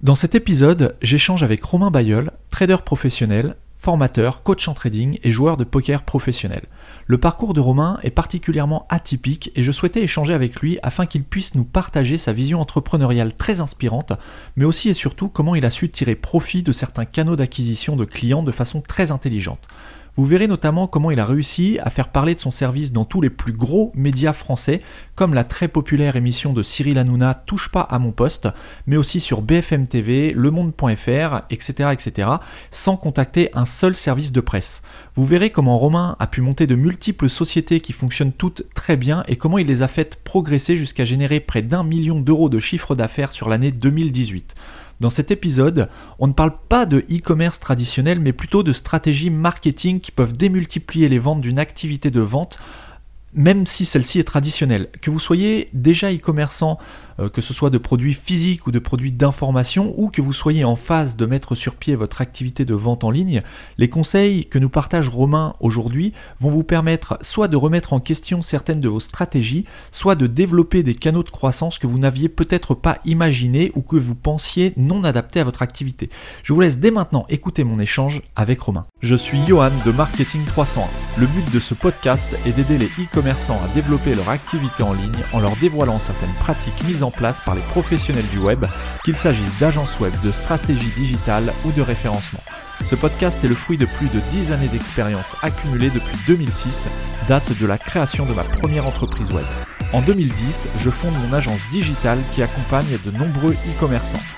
Dans cet épisode, j'échange avec Romain Bayeul, trader professionnel, formateur, coach en trading et joueur de poker professionnel. Le parcours de Romain est particulièrement atypique et je souhaitais échanger avec lui afin qu'il puisse nous partager sa vision entrepreneuriale très inspirante, mais aussi et surtout comment il a su tirer profit de certains canaux d'acquisition de clients de façon très intelligente. Vous verrez notamment comment il a réussi à faire parler de son service dans tous les plus gros médias français, comme la très populaire émission de Cyril Hanouna Touche pas à mon poste, mais aussi sur BFM TV, lemonde.fr, etc., etc., sans contacter un seul service de presse. Vous verrez comment Romain a pu monter de multiples sociétés qui fonctionnent toutes très bien et comment il les a faites progresser jusqu'à générer près d'un million d'euros de chiffre d'affaires sur l'année 2018. Dans cet épisode, on ne parle pas de e-commerce traditionnel, mais plutôt de stratégies marketing qui peuvent démultiplier les ventes d'une activité de vente, même si celle-ci est traditionnelle. Que vous soyez déjà e-commerçant que ce soit de produits physiques ou de produits d'information, ou que vous soyez en phase de mettre sur pied votre activité de vente en ligne, les conseils que nous partage Romain aujourd'hui vont vous permettre soit de remettre en question certaines de vos stratégies, soit de développer des canaux de croissance que vous n'aviez peut-être pas imaginés ou que vous pensiez non adaptés à votre activité. Je vous laisse dès maintenant écouter mon échange avec Romain. Je suis Johan de Marketing 301. Le but de ce podcast est d'aider les e-commerçants à développer leur activité en ligne en leur dévoilant certaines pratiques mises en place par les professionnels du web, qu'il s'agisse d'agences web, de stratégie digitale ou de référencement. Ce podcast est le fruit de plus de 10 années d'expérience accumulée depuis 2006, date de la création de ma première entreprise web. En 2010, je fonde mon agence digitale qui accompagne de nombreux e-commerçants.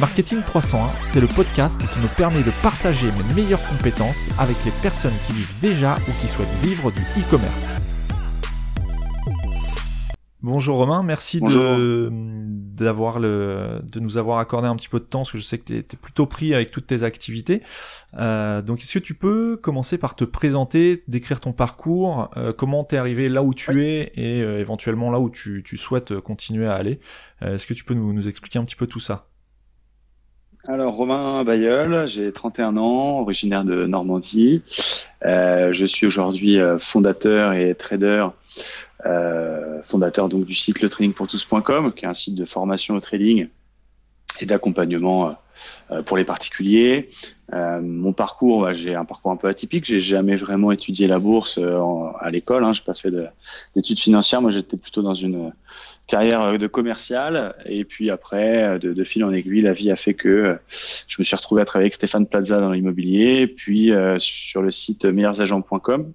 Marketing 301, c'est le podcast qui me permet de partager mes meilleures compétences avec les personnes qui vivent déjà ou qui souhaitent vivre du e-commerce. Bonjour Romain, merci de d'avoir le de nous avoir accordé un petit peu de temps parce que je sais que tu es, plutôt pris avec toutes tes activités. Euh, donc est-ce que tu peux commencer par te présenter, décrire ton parcours, euh, comment tu es arrivé là où tu es et euh, éventuellement là où tu, tu souhaites continuer à aller? est-ce que tu peux nous, nous expliquer un petit peu tout ça? Alors, Romain Bayeul, j'ai 31 ans, originaire de Normandie. Euh, je suis aujourd'hui fondateur et trader euh, fondateur donc du site letrainingpourtous.com, qui est un site de formation au trading et d'accompagnement euh, pour les particuliers. Euh, mon parcours, j'ai un parcours un peu atypique. J'ai jamais vraiment étudié la bourse à l'école. Hein. J'ai pas fait d'études financières. Moi, j'étais plutôt dans une carrière de commercial. Et puis après, de, de, fil en aiguille, la vie a fait que je me suis retrouvé à travailler avec Stéphane Plaza dans l'immobilier, puis sur le site meilleursagents.com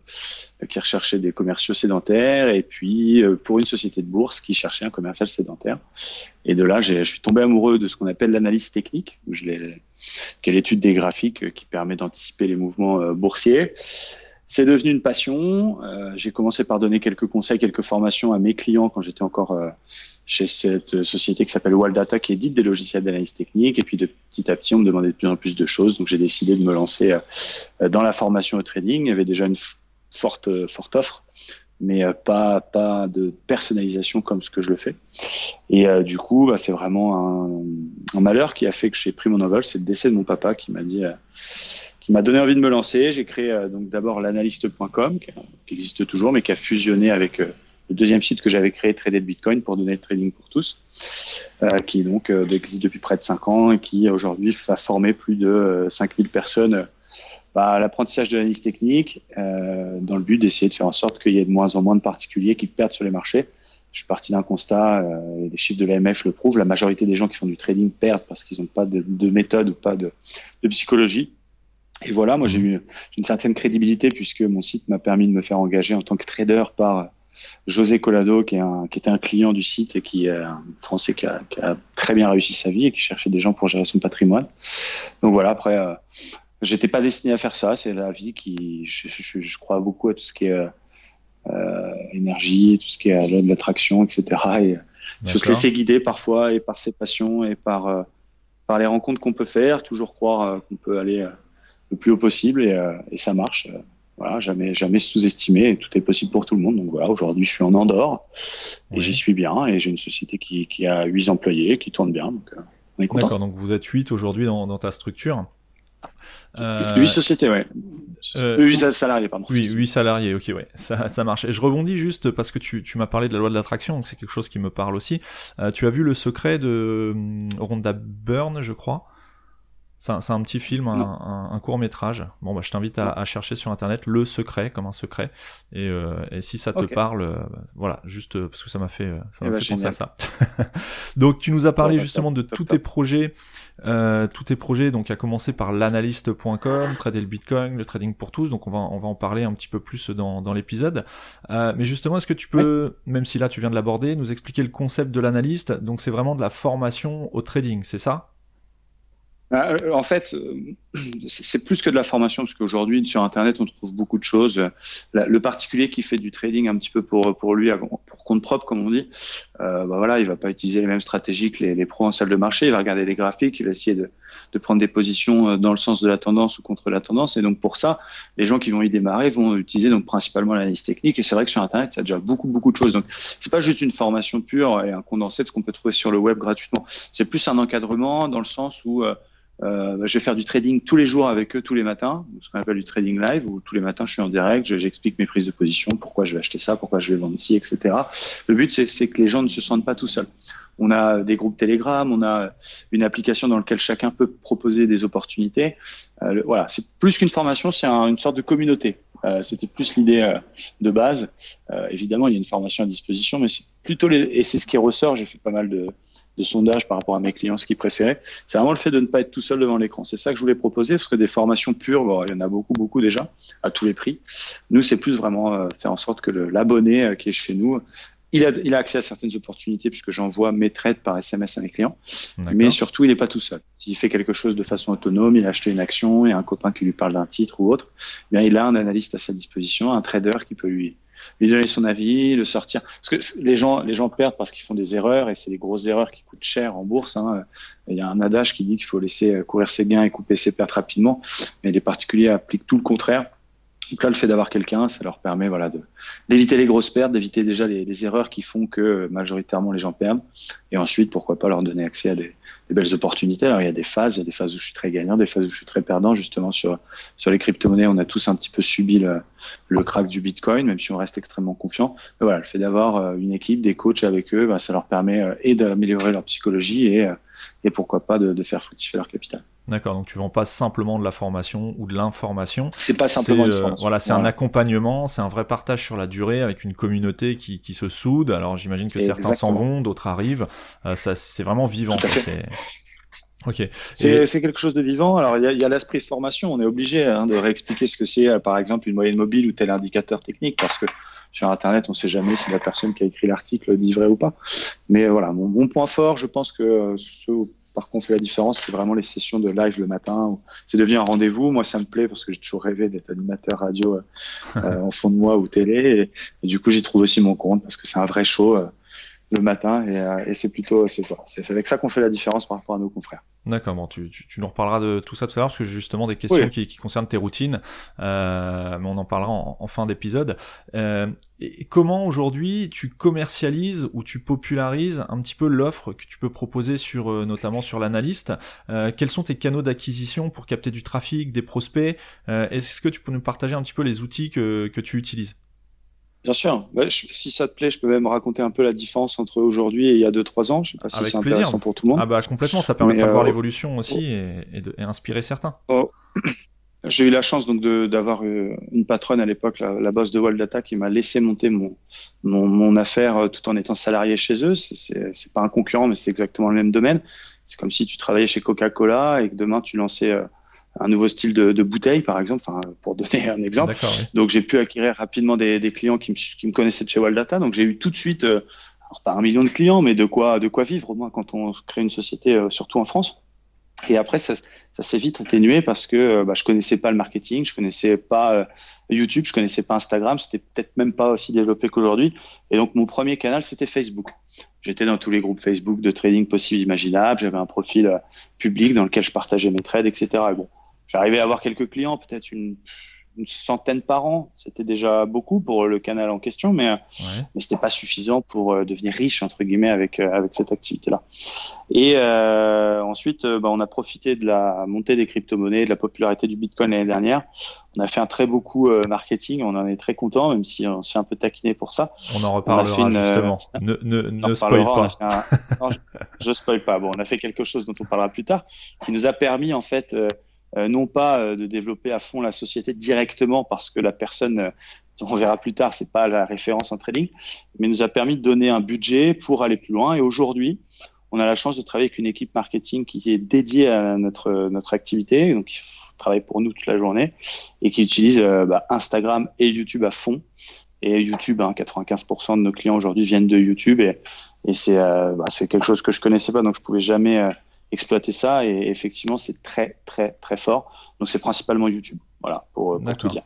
qui recherchait des commerciaux sédentaires, et puis euh, pour une société de bourse qui cherchait un commercial sédentaire. Et de là, je suis tombé amoureux de ce qu'on appelle l'analyse technique, où je qui est l'étude des graphiques euh, qui permet d'anticiper les mouvements euh, boursiers. C'est devenu une passion. j'ai commencé par donner quelques conseils, quelques formations à mes clients quand j'étais encore chez cette société qui s'appelle Waldata, qui édite des logiciels d'analyse technique. Et puis de petit à petit, on me demandait de plus en plus de choses. Donc j'ai décidé de me lancer dans la formation au trading. Il y avait déjà une forte, forte offre, mais euh, pas, pas de personnalisation comme ce que je le fais. Et euh, du coup, bah, c'est vraiment un, malheur qui a fait que j'ai pris mon envol. C'est le décès de mon papa qui m'a dit, euh, qui m'a donné envie de me lancer. J'ai créé donc d'abord l'analyste.com, qui, qui, existe toujours, mais qui a fusionné avec le deuxième site que j'avais créé, Trader Bitcoin, pour donner le trading pour tous, qui donc existe depuis près de 5 ans et qui aujourd'hui va former plus de 5000 personnes bah, l'apprentissage de l'analyse technique euh, dans le but d'essayer de faire en sorte qu'il y ait de moins en moins de particuliers qui perdent sur les marchés. Je suis parti d'un constat, euh, les chiffres de l'AMF le prouvent, la majorité des gens qui font du trading perdent parce qu'ils n'ont pas de, de, méthode ou pas de psychologie. Et voilà, moi j'ai eu une certaine crédibilité puisque mon site m'a permis de me faire engager en tant que trader par José Colado, qui, est un, qui était un client du site et qui est un Français qui a, qui a, très bien réussi sa vie et qui cherchait des gens pour gérer son patrimoine. Donc voilà, après, euh, J'étais pas destiné à faire ça. C'est la vie qui. Je, je, je, crois beaucoup à tout ce qui est euh, euh énergie, tout ce qui est de l'attraction, etc. Et il faut se laisser guider parfois et par ses passions et par euh, par les rencontres qu'on peut faire. Toujours croire euh, qu'on peut aller le plus haut possible et, et ça marche. voilà, jamais, jamais sous-estimé. Tout est possible pour tout le monde. Donc voilà, aujourd'hui, je suis en Andorre et j'y suis bien. Et j'ai une société qui, qui a 8 employés, qui tourne bien. Donc, on est content. D'accord, donc vous êtes 8 aujourd'hui dans, dans ta structure. Euh... 8 sociétés, ouais. Euh, 8 salariés, pardon. Oui, 8 salariés, ok, ouais, ça, ça marche. Et je rebondis juste parce que tu, tu m'as parlé de la loi de l'attraction, donc c'est quelque chose qui me parle aussi. Euh, tu as vu Le Secret de euh, Rhonda Byrne, je crois? C'est un, petit film, un, court métrage. Bon, bah, je t'invite à, chercher sur internet Le Secret comme un secret. Et, euh, si ça te parle, euh, voilà, juste parce que ça m'a fait, ça m'a eh ben, fait penser à ça. donc, tu nous as parlé bah, justement de tous tes projets, euh, tous tes projets. Donc, à commencer par l'analyste.com, trader le Bitcoin, le trading pour tous. Donc, on va, on va en parler un petit peu plus dans, dans l'épisode. mais justement, est-ce que tu peux, même si là tu viens de l'aborder, nous expliquer le concept de l'analyste? Donc, c'est vraiment de la formation au trading, c'est ça? bah, euh, en fait, euh, c'est plus que de la formation, parce qu'aujourd'hui, sur Internet, on trouve beaucoup de choses. Le particulier qui fait du trading un petit peu pour, pour lui, pour compte propre, comme on dit, euh, bah voilà, il va pas utiliser les mêmes stratégies que les, pros en salle de marché. Il va regarder les graphiques, il va essayer de, de prendre des positions dans le sens de la tendance ou contre la tendance. Et donc, pour ça, les gens qui vont y démarrer vont utiliser donc principalement l'analyse technique. Et c'est vrai que sur Internet, il y a déjà beaucoup, beaucoup de choses. Donc, c'est pas juste une formation pure et un condensé de ce qu'on peut trouver sur le web gratuitement. C'est plus un encadrement dans le sens où euh, bah, je vais faire du trading tous les jours avec eux, tous les matins, ce qu'on appelle du trading live, où tous les matins je suis en direct, j'explique mes prises de position, pourquoi je vais acheter ça, pourquoi je vais vendre ci, etc. Le but, c'est que les gens ne se sentent pas tout seuls. On a des groupes Telegram, on a une application dans laquelle chacun peut proposer des opportunités. Euh, voilà, c'est plus qu'une formation, c'est une sorte de communauté. Euh, C'était plus l'idée euh, de base. Euh, évidemment, il y a une formation à disposition, mais c'est plutôt les, et c'est ce qui ressort. J'ai fait pas mal de, de sondages par rapport à mes clients, ce qu'ils préféraient. C'est vraiment le fait de ne pas être tout seul devant l'écran. C'est ça que je voulais proposer, parce que des formations pures, bon, il y en a beaucoup, beaucoup déjà, à tous les prix. Nous, c'est plus vraiment euh, faire en sorte que l'abonné euh, qui est chez nous, il a, il a accès à certaines opportunités puisque j'envoie mes trades par SMS à mes clients. Mais surtout, il n'est pas tout seul. S'il fait quelque chose de façon autonome, il a acheté une action et un copain qui lui parle d'un titre ou autre, eh bien, il a un analyste à sa disposition, un trader qui peut lui, lui donner son avis, le sortir. Parce que les gens, les gens perdent parce qu'ils font des erreurs et c'est des grosses erreurs qui coûtent cher en bourse. Hein. Il y a un adage qui dit qu'il faut laisser courir ses gains et couper ses pertes rapidement, mais les particuliers appliquent tout le contraire. Donc là, le fait d'avoir quelqu'un, ça leur permet voilà, d'éviter les grosses pertes, d'éviter déjà les, erreurs qui font que majoritairement les gens perdent. Et ensuite, pourquoi pas leur donner accès à des, belles opportunités. Alors il y a des phases, il y a des phases où je suis très gagnant, des phases où je suis très perdant. Justement, sur, sur les crypto-monnaies, on a tous un petit peu subi le, le crack du Bitcoin, même si on reste extrêmement confiant. Mais voilà, le fait d'avoir euh, une équipe, des coachs avec eux, bah, ça leur permet euh, et d'améliorer leur psychologie et, euh, et pourquoi pas de faire fructifier leur capital. D'accord, donc tu vends pas simplement de la formation ou de l'information. C'est pas simplement euh, Voilà, c'est un accompagnement, c'est un vrai partage sur la durée avec une communauté qui, qui se soude. Alors j'imagine que certains s'en vont, d'autres arrivent. Euh, ça, c'est vraiment vivant. Ok. C'est quelque chose de vivant. Alors il y a, a l'esprit formation. On est obligé hein, de réexpliquer ce que c'est, euh, par exemple, une moyenne mobile ou tel indicateur technique, parce que sur Internet, on ne sait jamais si la personne qui a écrit l'article dit vrai ou pas. Mais voilà, mon, mon, point fort, je pense que ce par contre, fait la différence, c'est vraiment les sessions de live le matin. C'est devenu un rendez-vous. Moi, ça me plaît parce que j'ai toujours rêvé d'être animateur radio euh, en fond de moi ou télé. Et, du coup, j'y trouve aussi mon compte parce que c'est un vrai show. Euh, le matin et, euh, et c'est plutôt c'est c'est avec ça qu'on fait la différence par rapport à nos confrères. D'accord, bon, tu, tu, tu, nous reparleras de tout ça tout à l'heure parce que j'ai justement des questions qui, qui, concernent tes routines, euh, mais on en parlera en, en fin d'épisode. Euh, et comment aujourd'hui tu commercialises ou tu popularises un petit peu l'offre que tu peux proposer sur euh, notamment sur l'analyste? Euh, Quels sont tes canaux d'acquisition pour capter du trafic, des prospects? Euh, Est-ce que tu peux nous partager un petit peu les outils que, que tu utilises? Bien sûr. Bah, si ça te plaît, je peux même raconter un peu la différence entre aujourd'hui et il y a 2-3 ans. Je sais pas si c'est intéressant pour tout le monde. Ah bah complètement, ça permet de voir euh, l'évolution aussi oh. et, de, et, inspirer certains. Oh. J'ai eu la chance donc d'avoir euh, une patronne à l'époque, la, la, boss de World Data, qui m'a laissé monter mon, mon, mon, affaire euh, tout en étant salarié chez eux. C'est pas un concurrent, mais c'est exactement le même domaine. C'est comme si tu travaillais chez Coca-Cola et que demain tu lançais un nouveau style de, de bouteille, par exemple, pour donner un exemple. Donc, j'ai pu acquérir rapidement des, des clients qui me, qui me, connaissaient de chez Waldata. Donc, j'ai eu tout de suite, euh, alors pas un million de clients, mais de quoi, de quoi vivre, au moins, quand on crée une société, euh, surtout en France. Et après, ça, ça s'est vite atténué parce que euh, bah, je connaissais pas le marketing, je connaissais pas euh, YouTube, je connaissais pas Instagram, c'était peut-être même pas aussi développé qu'aujourd'hui. Et donc, mon premier canal, c'était Facebook. J'étais dans tous les groupes Facebook de trading possibles, imaginables. J'avais un profil euh, public dans lequel je partageais mes trades, etc. Et bon, J'arrivais à avoir quelques clients, peut-être une une centaine par an. C'était déjà beaucoup pour le canal en question, mais, ouais. mais c'était pas suffisant pour euh, devenir riche entre guillemets avec euh, avec cette activité-là. Et euh, ensuite, bah, on a profité de la montée des crypto-monnaies, de la popularité du Bitcoin l'année dernière. On a fait un très beau coup marketing. On en est très content, même si on s'est un peu taquiné pour ça. On en reparlera justement. ne ne, ne spoil pas. je, je spoil pas. Bon, on a fait quelque chose dont on parlera plus tard, qui nous a permis en fait euh, non pas euh, de développer à fond la société directement parce que la personne, euh, on verra plus tard, c'est pas la référence en trading, mais nous a permis de donner un budget pour aller plus loin. Et aujourd'hui, on a la chance de travailler avec une équipe marketing qui est dédiée à notre notre activité, donc qui travaille pour nous toute la journée et qui utilise bah, Instagram et YouTube à fond. Et YouTube, hein, 95% de nos clients aujourd'hui viennent de YouTube et, et c'est bah, c'est quelque chose que je connaissais pas, donc je pouvais jamais exploiter ça. Et effectivement, c'est très, très, très fort. Donc, c'est principalement YouTube. Voilà, pour, pour tout dire.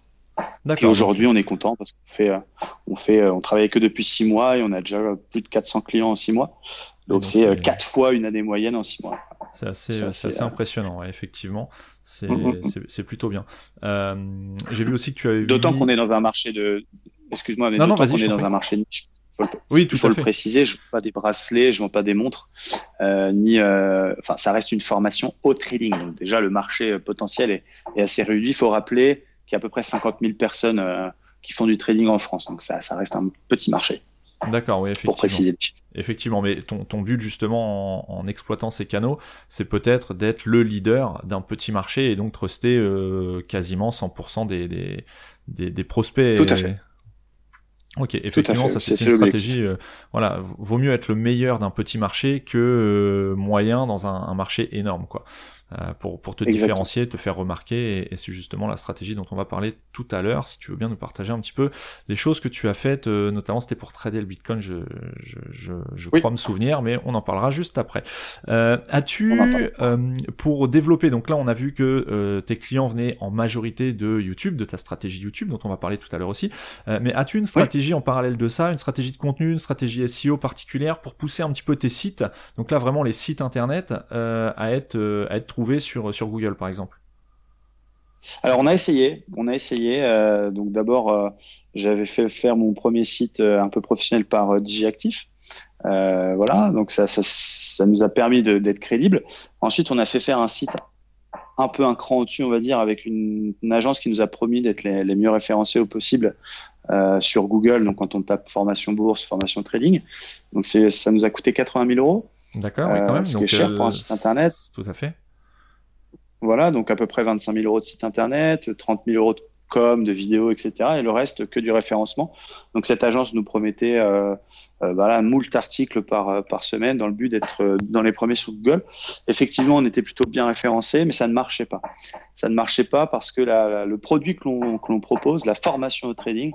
Et aujourd'hui, on est content parce qu'on fait, euh, on fait, euh, on travaille que depuis six mois et on a déjà plus de 400 clients en six mois. Donc, c'est euh, quatre fois une année moyenne en six mois. C'est assez, assez, impressionnant, effectivement. C'est plutôt bien. Euh, J'ai vu aussi que tu avais. D'autant qu'on est dans un marché de. Excuse-moi, mais d'autant qu'on est dans un marché niche oui, tout il faut le préciser. Je ne vends pas des bracelets, je ne vends pas des montres, euh, ni. Euh, enfin, ça reste une formation au trading. Donc déjà, le marché potentiel est, est assez réduit. Il faut rappeler qu'il y a à peu près 50 000 personnes euh, qui font du trading en France. Donc ça, ça reste un petit marché. D'accord, oui, effectivement. Pour préciser. Effectivement, mais ton, ton but justement en, en exploitant ces canaux, c'est peut-être d'être le leader d'un petit marché et donc truster euh, quasiment 100% des, des, des, des prospects. Tout à fait. Ok, effectivement, ça c'est une stratégie. Euh, voilà, vaut mieux être le meilleur d'un petit marché que euh, moyen dans un, un, marché énorme, quoi. Euh, pour, pour te différencier, te faire remarquer. Et, c'est justement la stratégie dont on va parler tout à l'heure. Si tu veux bien nous partager un petit peu les choses que tu as faites, euh, notamment c'était pour trader le Bitcoin, je, je, je, je crois me souvenir, mais on en parlera juste après. Euh, As-tu, euh, pour développer, donc là on a vu que tes clients venaient en majorité de YouTube, de ta stratégie YouTube, dont on va parler tout à l'heure aussi, mais as-tu une stratégie en parallèle de ça, une stratégie de contenu, une stratégie SEO particulière pour pousser un petit peu tes sites, donc là vraiment les sites internet, à être, à être sur, sur Google, par exemple alors on a essayé, on a essayé. Euh, donc d'abord, euh, j'avais fait faire mon premier site euh, un peu professionnel par DigiActif. voilà, donc ça, ça, nous a permis d'être crédible. Ensuite, on a fait faire un site un peu un cran au-dessus, on va dire, avec une, agence qui nous a promis d'être les, mieux référencés au possible sur Google. Donc quand on tape formation bourse, formation trading, donc ça nous a coûté 80 000 euros. D'accord, quand même. Ce qui est cher pour un site internet. Tout à fait. Voilà, donc à peu près 25 000 euros de site internet, 30 000 euros de com, de vidéos, etc. Et le reste que du référencement. Donc cette agence nous promettait euh, euh, voilà, moult articles par, euh, par semaine dans le but d'être euh, dans les premiers sur Google. Effectivement, on était plutôt bien référencé, mais ça ne marchait pas. Ça ne marchait pas parce que la, le produit que l'on propose, la formation au trading,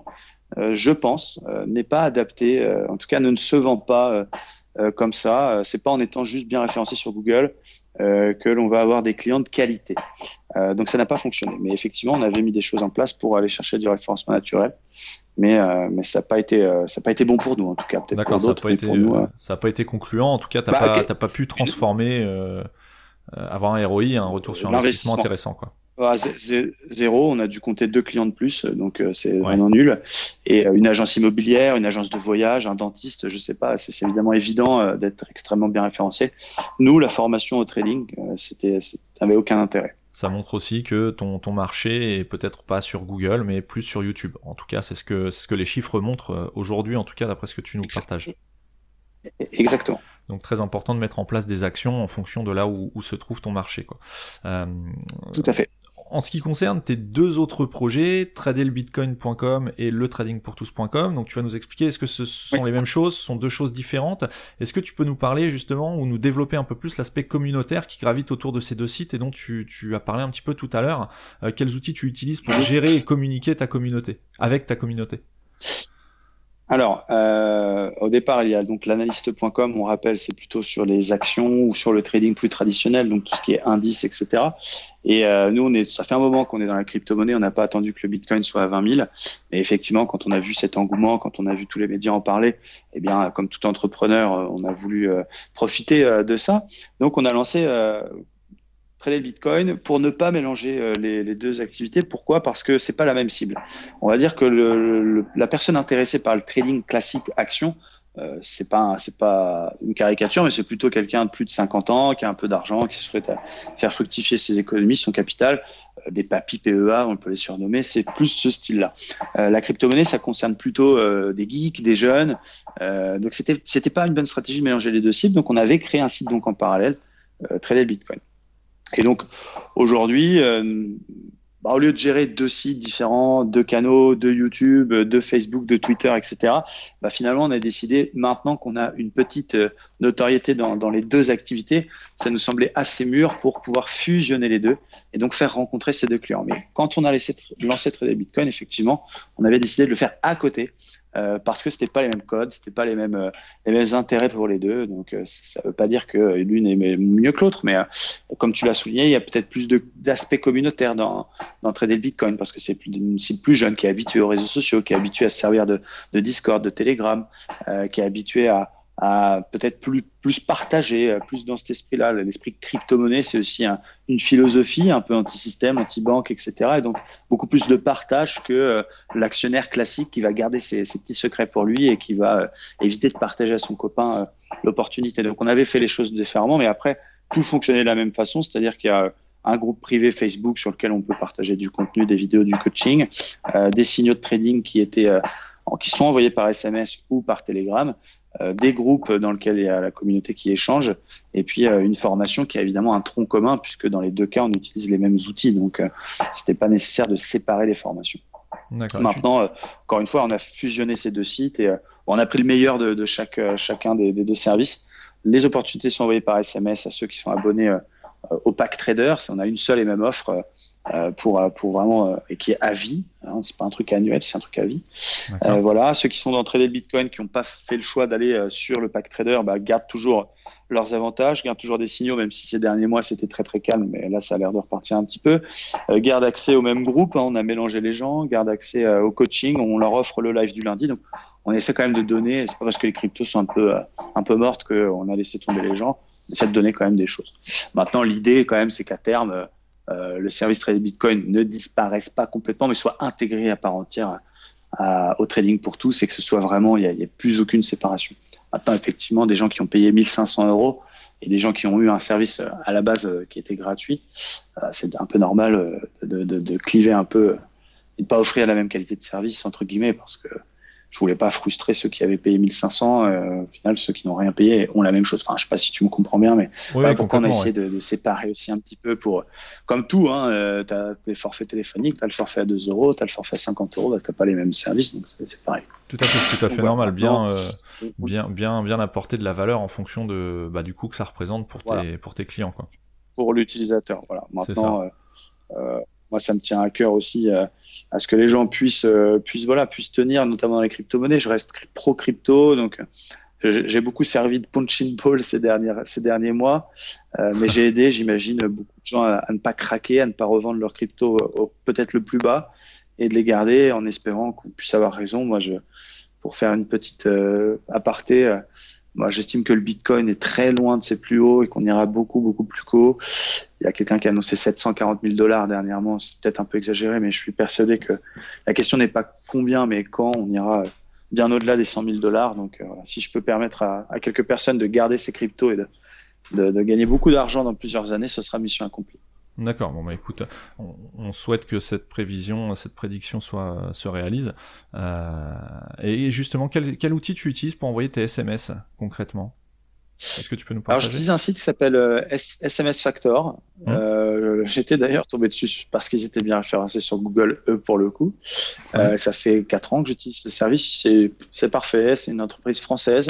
euh, je pense, n'est pas adapté. en tout cas, ne, ne se vend pas comme ça. c'est pas en étant juste bien référencé sur Google euh, que l'on va avoir des clients de qualité. Euh, donc ça n'a pas fonctionné. Mais effectivement, on avait mis des choses en place pour aller chercher du référencement naturel. Mais, euh, mais ça n'a pas, été, euh, ça pas été bon pour nous, en tout cas. Peut-être pour d'autres, mais pour nous. Ça n'a pas été concluant. En tout cas, tu n'as bah, pas, pas, pu transformer, avoir un ROI, un retour sur investissement intéressant. Quoi. Ah, zéro, on a dû compter deux clients de plus, donc euh, c'est vraiment nul. Et euh, une agence immobilière, une agence de voyage, un dentiste, je sais pas, c'est évidemment évident euh, d'être extrêmement bien référencé. Nous, la formation au trading, c'était, ça n'avait aucun intérêt. Ça montre aussi que ton, ton marché est peut-être pas sur Google, mais plus sur YouTube. En tout cas, c'est ce que, ce que les chiffres montrent aujourd'hui, en tout cas, d'après ce que tu nous partages. Exactement. Donc très important de mettre en place des actions en fonction de là où, où se trouve ton marché. Quoi. Tout à fait en ce qui concerne tes deux autres projets, tradelbitcoin.com et le tradingpourtous.com, donc tu vas nous expliquer est-ce que ce sont les mêmes choses, ce sont deux choses différentes? Est-ce que tu peux nous parler justement ou nous développer un peu plus l'aspect communautaire qui gravite autour de ces deux sites et dont tu, as parlé un petit peu tout à l'heure euh, Quels outils tu utilises pour gérer et communiquer ta communauté, avec ta communauté? Alors, euh, au départ, il y a donc l'analyste.com, on rappelle, c'est plutôt sur les actions ou sur le trading plus traditionnel, donc tout ce qui est indice, etc. Et euh, nous, on est, ça fait un moment qu'on est dans la crypto-monnaie, on n'a pas attendu que le Bitcoin soit à 20 000. Et effectivement, quand on a vu cet engouement, quand on a vu tous les médias en parler, eh bien, comme tout entrepreneur, on a voulu euh, profiter de ça. Donc, on a lancé trader le Bitcoin pour ne pas mélanger les, deux activités. Pourquoi? Parce que c'est pas la même cible. On va dire que la personne intéressée par le trading classique action euh, c'est pas c'est pas une caricature, mais c'est plutôt quelqu'un de plus de 50 ans qui a un peu d'argent, qui souhaite faire fructifier ses économies, son capital, euh, des papis PEA, on peut les surnommer, c'est plus ce style-là. Euh, la crypto-monnaie, ça concerne plutôt des geeks, des jeunes, donc c'était c'était pas une bonne stratégie de mélanger les deux sites, donc on avait créé un site donc en parallèle, Trader Bitcoin. Et donc aujourd'hui, bah, au lieu de gérer deux sites différents, deux canaux, deux YouTube, deux Facebook, deux Twitter, etc., bah, finalement, on a décidé, maintenant qu'on a une petite euh, notoriété dans, dans, les deux activités, ça nous semblait assez mûr pour pouvoir fusionner les deux et donc faire rencontrer ces deux clients. Mais quand on a lancé Trader Bitcoin, effectivement, on avait décidé de le faire à côté euh, parce que c'était pas les mêmes codes, c'était pas les mêmes euh, les mêmes intérêts pour les deux. Donc euh, ça veut pas dire que l'une est mieux que l'autre, mais comme tu l'as souligné, il y a peut-être plus d'aspects communautaires dans dans trader le Bitcoin parce que c'est une cible plus jeune qui est habituée aux réseaux sociaux, qui est habituée à se servir de, de Discord, de Telegram, qui est habituée à à peut-être plus plus partagé, euh, plus dans cet esprit-là. L'esprit crypto-monnaie, c'est aussi une philosophie un peu anti-système, anti-banque, etc. Et donc beaucoup plus de partage que euh, l'actionnaire classique qui va garder ses, petits secrets pour lui et qui va euh, éviter de partager à son copain l'opportunité. Donc on avait fait les choses différemment, mais après tout fonctionnait de la même façon, c'est-à-dire qu'il y a un groupe privé Facebook sur lequel on peut partager du contenu, des vidéos, du coaching, des signaux de trading qui étaient qui sont envoyés par SMS ou par Telegram, des groupes dans lesquels il y a la communauté qui échange, et puis euh, une formation qui a évidemment un tronc commun, puisque dans les deux cas, on utilise les mêmes outils, donc euh, c'était pas nécessaire de séparer les formations. Maintenant, encore une fois, on a fusionné ces deux sites et on a pris le meilleur de, de chaque, chacun des, des, deux services. Les opportunités sont envoyées par SMS à ceux qui sont abonnés au pack trader. On a une seule et même offre euh, pour, euh, pour vraiment euh, et qui est à vie. Hein, c'est pas un truc annuel, c'est un truc à vie. voilà, ceux qui sont dans trader le Bitcoin, qui n'ont pas fait le choix d'aller sur le pack trader, bah, gardent toujours leurs avantages, gardent toujours des signaux, même si ces derniers mois c'était très très calme, mais là ça a l'air de repartir un petit peu. Euh, garde accès au même groupe, hein, on a mélangé les gens, garde accès au coaching, on leur offre le live du lundi, donc on essaie quand même de donner. C'est pas parce que les cryptos sont un peu un peu mortes qu'on a laissé tomber les gens. On essaie de donner quand même des choses. Maintenant, l'idée quand même, c'est qu'à terme euh, le service trading Bitcoin ne disparaisse pas complètement, mais soit intégré à part entière au trading pour tous et que ce soit vraiment, il n'y a, plus aucune séparation. Maintenant, effectivement, des gens qui ont payé 1500 euros et des gens qui ont eu un service euh, à la base euh, qui était gratuit, c'est un peu normal de, de, cliver un peu et de pas offrir la même qualité de service, entre guillemets, parce que je voulais pas frustrer ceux qui avaient payé 1500. Euh, au final, ceux qui n'ont rien payé ont la même chose. Enfin, je sais pas si tu me comprends bien, mais pourquoi on a essayé de, séparer aussi un petit peu pour, comme tout, hein, euh, tu as les forfaits téléphoniques, tu as le forfait à 2 euros, tu as le forfait à 50 euros, bah, tu pas les mêmes services, donc c'est pareil. Tout à fait, tout à fait normal. Bien, euh, bien, bien, bien apporter de la valeur en fonction de, bah, du coût que ça représente pour tes, pour tes clients, quoi. Pour l'utilisateur, voilà. Maintenant, moi, ça me tient à cœur aussi euh, à ce que les gens puissent, euh, puissent, voilà, puissent tenir, notamment dans les crypto-monnaies. Je reste pro crypto, donc euh, j'ai beaucoup servi de punching ball ces derniers, ces derniers mois, mais j'ai aidé, j'imagine, beaucoup de gens à, ne pas craquer, à ne pas revendre leur crypto peut-être le plus bas et de les garder en espérant qu'on puisse avoir raison. Moi, je, pour faire une petite aparté, moi, j'estime que le Bitcoin est très loin de ses plus hauts et qu'on ira beaucoup, beaucoup plus haut. Il y a quelqu'un qui a annoncé 740 000 dollars dernièrement. C'est peut-être un peu exagéré, mais je suis persuadé que la question n'est pas combien, mais quand on ira bien au-delà des 100 000 dollars. Donc, euh, si je peux permettre à, quelques personnes de garder ces cryptos et de, de gagner beaucoup d'argent dans plusieurs années, ce sera mission accomplie. D'accord. Bon bah écoute, on, souhaite que cette prévision, cette prédiction soit se réalise. Euh, et justement, quel, quel, outil tu utilises pour envoyer tes SMS concrètement? Est-ce que tu peux nous partager? Alors, j'utilise un site qui s'appelle SMS euh, Factor. Mmh. Euh, J'étais d'ailleurs tombé dessus parce qu'ils étaient bien référencés sur Google, eux, pour le coup. Ça fait quatre ans que j'utilise ce service. C'est parfait. C'est une entreprise française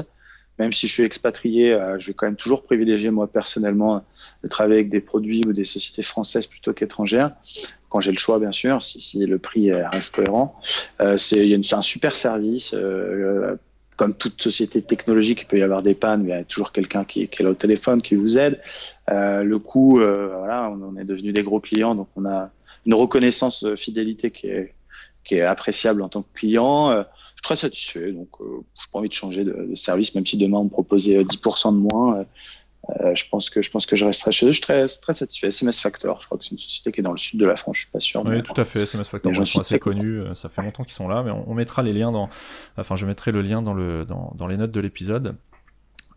même si je suis expatrié, je vais quand même toujours privilégier moi personnellement de travailler avec des produits ou des sociétés françaises plutôt qu'étrangères, quand j'ai le choix bien sûr, si, si le prix reste cohérent. Euh, c'est un super service. Euh, comme toute société technologique, il peut y avoir des pannes, mais il y a toujours quelqu'un qui, est là au téléphone, qui vous aide. Euh, le coût, euh, voilà, on, est devenu des gros clients, donc on a une reconnaissance fidélité qui est, qui est appréciable en tant que client très satisfait. Donc, euh, je n'ai pas envie de changer de, service, même si demain on me proposait 10% euh, de moins. Euh, je pense que je pense que je resterai chez eux. Je suis très, très satisfait. SMS Factor, je crois que c'est une société qui est dans le sud de la France. Je suis pas sûr. Oui, tout à fait. SMS Factor, ils sont assez connus. Euh, ça fait longtemps qu'ils sont là, mais on, mettra les liens dans. Enfin, je mettrai le lien dans le dans, dans les notes de l'épisode.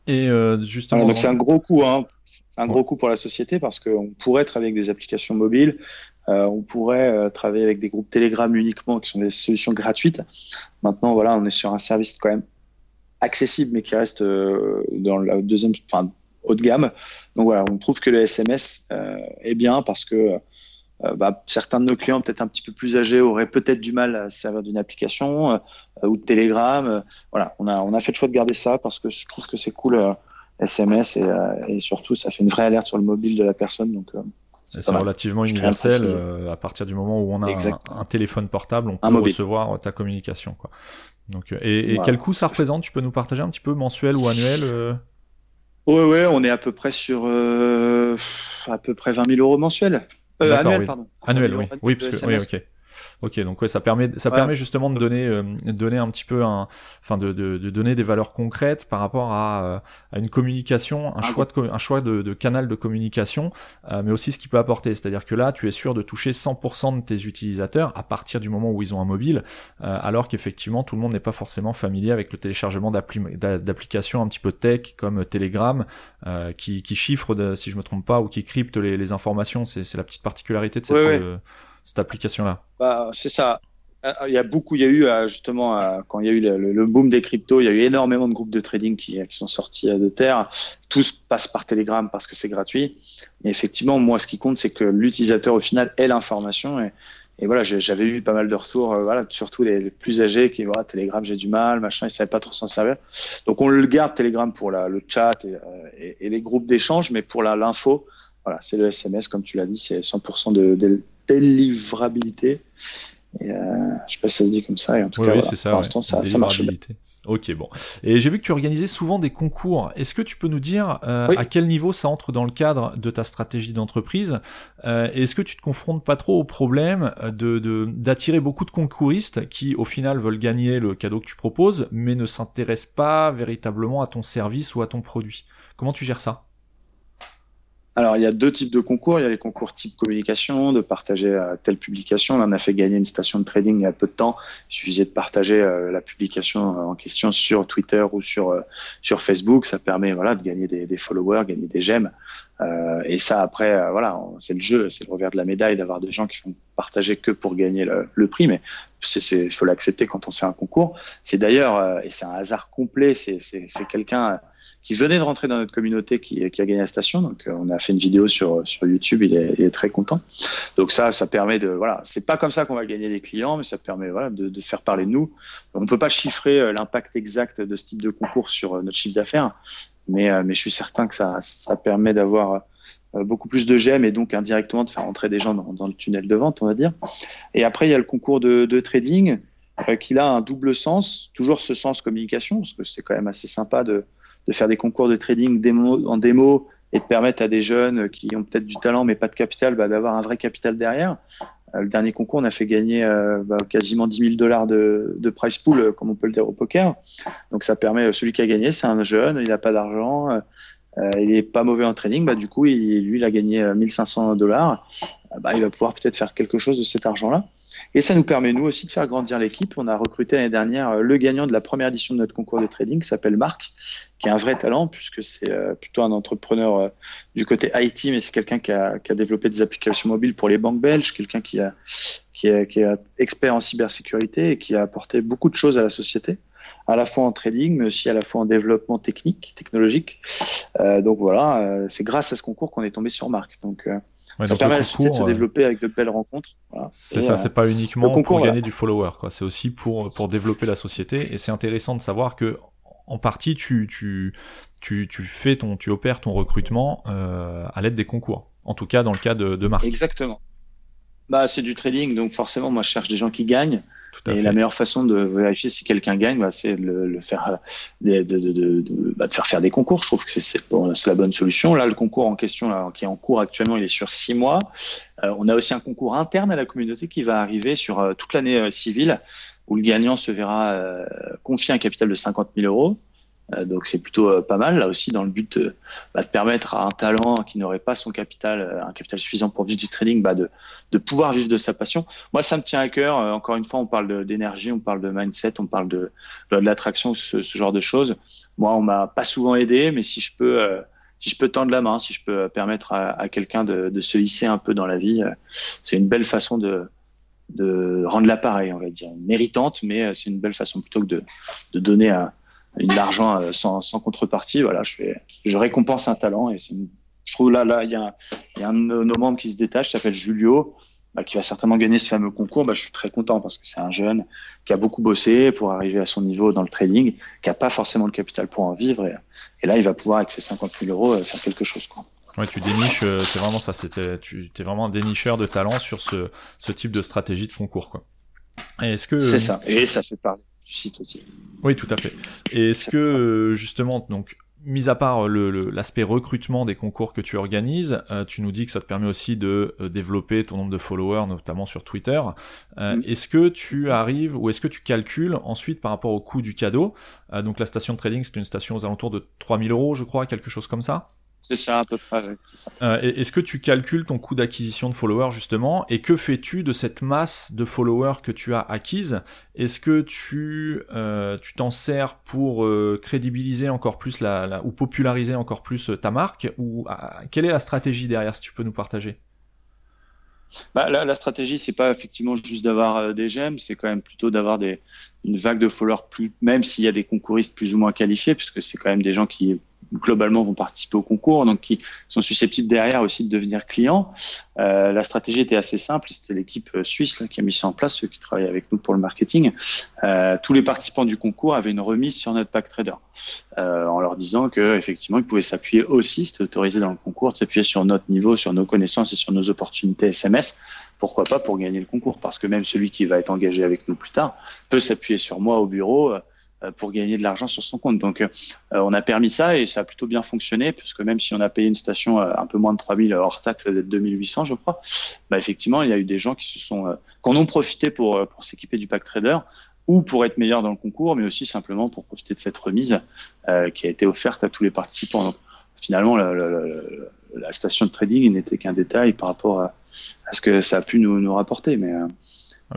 Et euh, justement. donc c'est un gros coup, hein. Un gros coup pour la société parce qu'on pourrait travailler avec des applications mobiles. Euh, on pourrait travailler avec des groupes Telegram uniquement, qui sont des solutions gratuites. Maintenant, voilà, on est sur un service quand même accessible, mais qui reste dans la deuxième, enfin, haut de gamme. Donc voilà, on trouve que le SMS euh, est bien parce que euh, bah, certains de nos clients, peut-être un petit peu plus âgés, auraient peut-être du mal à se servir d'une application euh, ou de Telegram. voilà, on a, on a fait le choix de garder ça parce que je trouve que c'est cool SMS et, surtout ça fait une vraie alerte sur le mobile de la personne. Donc c'est relativement universel. à partir du moment où on a un, téléphone portable, on peut recevoir ta communication. Quoi. Donc, et, quel coût ça représente? Tu peux nous partager un petit peu mensuel ou annuel Ouais, ouais, on est à peu près sur euh, à peu près 20 000 euros mensuels. Euh, annuel, pardon. Annuel, oui. Oui, parce que, oui, ok. Ok, donc ouais, ça permet, ça permet justement de donner, euh, donner un petit peu un, enfin de, de, de, donner des valeurs concrètes par rapport à, euh, à une communication, un ah choix de, un choix de, de canal de communication, euh, mais aussi ce qu'il peut apporter. C'est-à-dire que là, tu es sûr de toucher 100% de tes utilisateurs à partir du moment où ils ont un mobile, alors qu'effectivement tout le monde n'est pas forcément familier avec le téléchargement d'applications un petit peu tech comme Telegram, qui, qui chiffre, si je me trompe pas, ou qui crypte les, les informations. C'est la petite particularité de cette cette application-là bah, C'est ça. Il y a beaucoup, il y a eu euh, justement euh, quand il y a eu le, boom des cryptos, il y a eu énormément de groupes de trading qui, sont sortis de terre. Tous passent par Telegram parce que c'est gratuit. Et effectivement, moi, ce qui compte, c'est que l'utilisateur au final ait l'information. Et, voilà, j'avais eu pas mal de retours, euh, voilà, surtout les, plus âgés qui voilà, Telegram, j'ai du mal, machin, ils savaient pas trop s'en servir. Donc on le garde Telegram pour le chat et, et, les groupes d'échange, mais pour l'info, voilà, c'est le SMS, comme tu l'as dit, c'est 100% de, de, délivrabilité. Et, euh, je sais pas si ça se dit comme ça. Et en tout cas, ça, pour l'instant, ça, ça, marche bien. Ok, bon. Et j'ai vu que tu organisais souvent des concours. Est-ce que tu peux nous dire euh, à quel niveau ça entre dans le cadre de ta stratégie d'entreprise euh, Est-ce que tu te confrontes pas trop au problème de d'attirer beaucoup de concouristes qui, au final, veulent gagner le cadeau que tu proposes, mais ne s'intéressent pas véritablement à ton service ou à ton produit? Comment tu gères ça? Alors, il y a deux types de concours. Il y a les concours type communication, de partager euh, telle publication. Là, on a fait gagner une station de trading il y a peu de temps. Il suffisait de partager euh, la publication euh, en question sur Twitter ou sur sur Facebook. Ça permet voilà de gagner des, followers, gagner des j'aime. et ça, après, voilà, c'est le jeu, c'est le revers de la médaille d'avoir des gens qui font partager que pour gagner le, le prix. Mais il faut l'accepter quand on fait un concours. C'est d'ailleurs, et c'est un hasard complet. C'est quelqu'un qui venait de rentrer dans notre communauté qui, qui a gagné la station. Donc, euh, on a fait une vidéo sur, sur YouTube. Il est, il est, très content. Donc, ça, ça permet de, voilà, c'est pas comme ça qu'on va gagner des clients, mais ça permet, voilà, de, de faire parler de nous. On peut pas chiffrer euh, l'impact exact de ce type de concours sur euh, notre chiffre d'affaires, mais, mais je suis certain que ça, ça permet d'avoir beaucoup plus de gemmes et donc indirectement de faire entrer des gens dans, dans, le tunnel de vente, on va dire. Et après, il y a le concours de, de trading qui a un double sens, toujours ce sens communication, parce que c'est quand même assez sympa de, de faire des concours de trading en démo et de permettre à des jeunes qui ont peut-être du talent mais pas de capital bah, d'avoir un vrai capital derrière. Euh, le dernier concours, on a fait gagner euh, bah, quasiment 10 000 dollars de, de, price pool, euh, comme on peut le dire au poker. Donc ça permet, celui qui a gagné, c'est un jeune, il n'a pas d'argent, il est pas mauvais en trading, bah, du coup, lui, il a gagné 1500 dollars. Bah, il va pouvoir peut-être faire quelque chose de cet argent-là. Et ça nous permet, nous aussi, de faire grandir l'équipe. On a recruté l'année dernière euh, le gagnant de la première édition de notre concours de trading, qui s'appelle Marc, qui est un vrai talent, puisque c'est euh, plutôt un entrepreneur euh, du côté IT, mais c'est quelqu'un qui a, développé des applications mobiles pour les banques belges, quelqu'un qui, est, expert en cybersécurité et qui a apporté beaucoup de choses à la société à la fois en trading, mais aussi à la fois en développement technique, technologique. Donc voilà, c'est grâce à ce concours qu'on est tombé sur Marc. Donc ça permet à la société de se développer avec de belles rencontres. Voilà. C'est ça, c'est pas uniquement pour gagner du follower, quoi. C'est aussi pour pour développer la société. Et c'est intéressant de savoir que en partie tu tu tu tu fais ton tu opères ton recrutement euh, à l'aide des concours. En tout cas dans le cas de, de Marc. Exactement. Bah c'est du trading, donc forcément moi je cherche des gens qui gagnent et la meilleure façon de vérifier si quelqu'un gagne, bah, c'est de le, faire, de, de, de, bah, de, faire faire des concours. Je trouve que c'est la bonne solution. Là, le concours en question, là, qui est en cours actuellement, il est sur six mois. Euh, on a aussi un concours interne à la communauté qui va arriver sur euh, toute l'année euh, civile, où le gagnant se verra confier un capital de 50 000 euros. Euh, donc c'est plutôt euh, pas mal là aussi dans le but bah, de, permettre à un talent qui n'aurait pas son capital, euh, un capital suffisant pour vivre du trading, bah, de, de pouvoir vivre de sa passion. Moi ça me tient à cœur. encore une fois, on parle d'énergie, on parle de mindset, on parle de, de, l'attraction, ce, ce, genre de choses. Moi on m'a pas souvent aidé, mais si je peux si je peux tendre la main, si je peux permettre à, à quelqu'un de, de, se hisser un peu dans la vie, c'est une belle façon de, de rendre l'appareil, on va dire, méritante, mais c'est une belle façon plutôt que de, de donner à, de l'argent euh, sans, sans, contrepartie. Voilà, je, fais, je récompense un talent et c'est je trouve là, là, il y a, y a un de nos membres qui se détache, s'appelle Julio, bah, qui va certainement gagner ce fameux concours. Bah, je suis très content parce que c'est un jeune qui a beaucoup bossé pour arriver à son niveau dans le trading, qui a pas forcément le capital pour en vivre. Et, et là, il va pouvoir, avec ses 50 000 euros, euh, faire quelque chose. Quoi. Ouais, tu déniches, euh, c'est vraiment ça. C'était, tu es vraiment un dénicheur de talent sur ce, ce type de stratégie de concours. Quoi. Est-ce que c'est ça Et ça fait parler site aussi. Oui, tout à fait. Et est-ce que euh, justement, donc, mis à part l'aspect le, recrutement des concours que tu organises, euh, tu nous dis que ça te permet aussi de euh, développer ton nombre de followers, notamment sur Twitter. Est-ce que tu arrives ou est-ce que tu calcules ensuite par rapport au coût du cadeau? Donc la station de trading, c'est une station aux alentours de 3000 euros, je crois, quelque chose comme ça c'est ça, à peu près. Euh, Est-ce que tu calcules ton coût d'acquisition de followers justement Et que fais-tu de cette masse de followers que tu as acquise Est-ce que tu euh, tu t'en sers pour euh, crédibiliser encore plus la, ou populariser encore plus ta marque Ou quelle est la stratégie derrière Si tu peux nous partager? Bah, la, la, stratégie, c'est pas effectivement juste d'avoir euh, des gemmes, c'est quand même plutôt d'avoir une vague de followers plus, même s'il y a des concouristes plus ou moins qualifiés, puisque c'est quand même des gens qui globalement vont participer au concours, donc qui sont susceptibles derrière aussi de devenir clients. Euh, la stratégie était assez simple, c'était l'équipe euh, suisse qui a mis ça en place, ceux qui travaillent avec nous pour le marketing. Euh, tous les participants du concours avaient une remise sur notre pack trader, en leur disant que effectivement ils pouvaient s'appuyer aussi, c'était autorisé dans le concours, de s'appuyer sur notre niveau, sur nos connaissances et sur nos opportunités SMS. Pourquoi pas pour gagner le concours? Parce que même celui qui va être engagé avec nous plus tard peut s'appuyer sur moi au bureau pour gagner de l'argent sur son compte. Donc, euh, on a permis ça et ça a plutôt bien fonctionné, puisque même si on a payé une station euh, un peu moins de 3000 hors taxe, d'être 2800, je crois, bah, effectivement, il y a eu des gens qui se sont, qui en ont profité pour, pour s'équiper du pack trader ou pour être meilleur dans le concours, mais aussi simplement pour profiter de cette remise qui a été offerte à tous les participants. Donc, finalement, la, la, station de trading n'était qu'un détail par rapport à, ce que ça a pu nous, nous rapporter. Mais,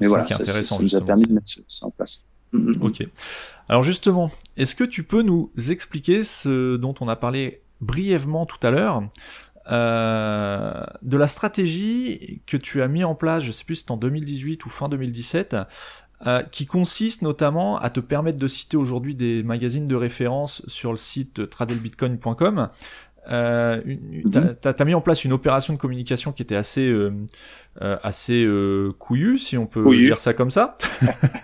mais voilà, ça, ça, nous a permis de mettre ça en place. Ok. Alors justement, est-ce que tu peux nous expliquer ce dont on a parlé brièvement tout à l'heure euh, de la stratégie que tu as mis en place, je sais plus si c'est en 2018 ou fin 2017, euh, qui consiste notamment à te permettre de citer aujourd'hui des magazines de référence sur le site tradelbitcoin.com euh, t'as as mis en place une opération de communication qui était assez euh, euh assez euh, couillue, si on peut dire ça comme ça.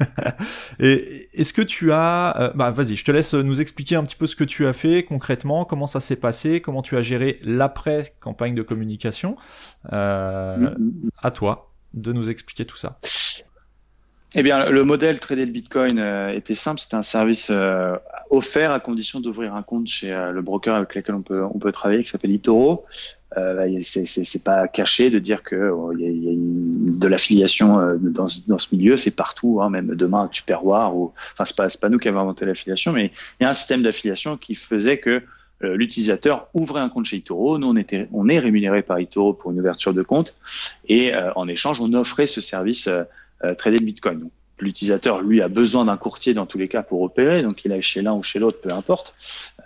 Et est-ce que tu as, euh, bah vas-y, je te laisse nous expliquer un petit peu ce que tu as fait concrètement, comment ça s'est passé, comment tu as géré l'après campagne de communication. Mhm. À toi de nous expliquer tout ça. Eh bien, le modèle trader le Bitcoin était simple. C'était un service offert à condition d'ouvrir un compte chez euh, le broker avec lequel on peut, on peut travailler, qui s'appelle Itoro. Euh, c'est pas caché de dire que oh, il y a, y a de l'affiliation euh, dans, dans, ce milieu, c'est partout, hein, même demain Tupperware ou, enfin c'est pas, pas nous qui avons inventé l'affiliation, mais il y a un système d'affiliation qui faisait que euh, l'utilisateur ouvrait un compte chez Itoro, nous on, était, on est rémunéré par Itoro pour une ouverture de compte, et en échange on offrait ce service trader le Bitcoin. L'utilisateur, lui, a besoin d'un courtier dans tous les cas pour opérer, donc il aille chez l'un ou chez l'autre, peu importe.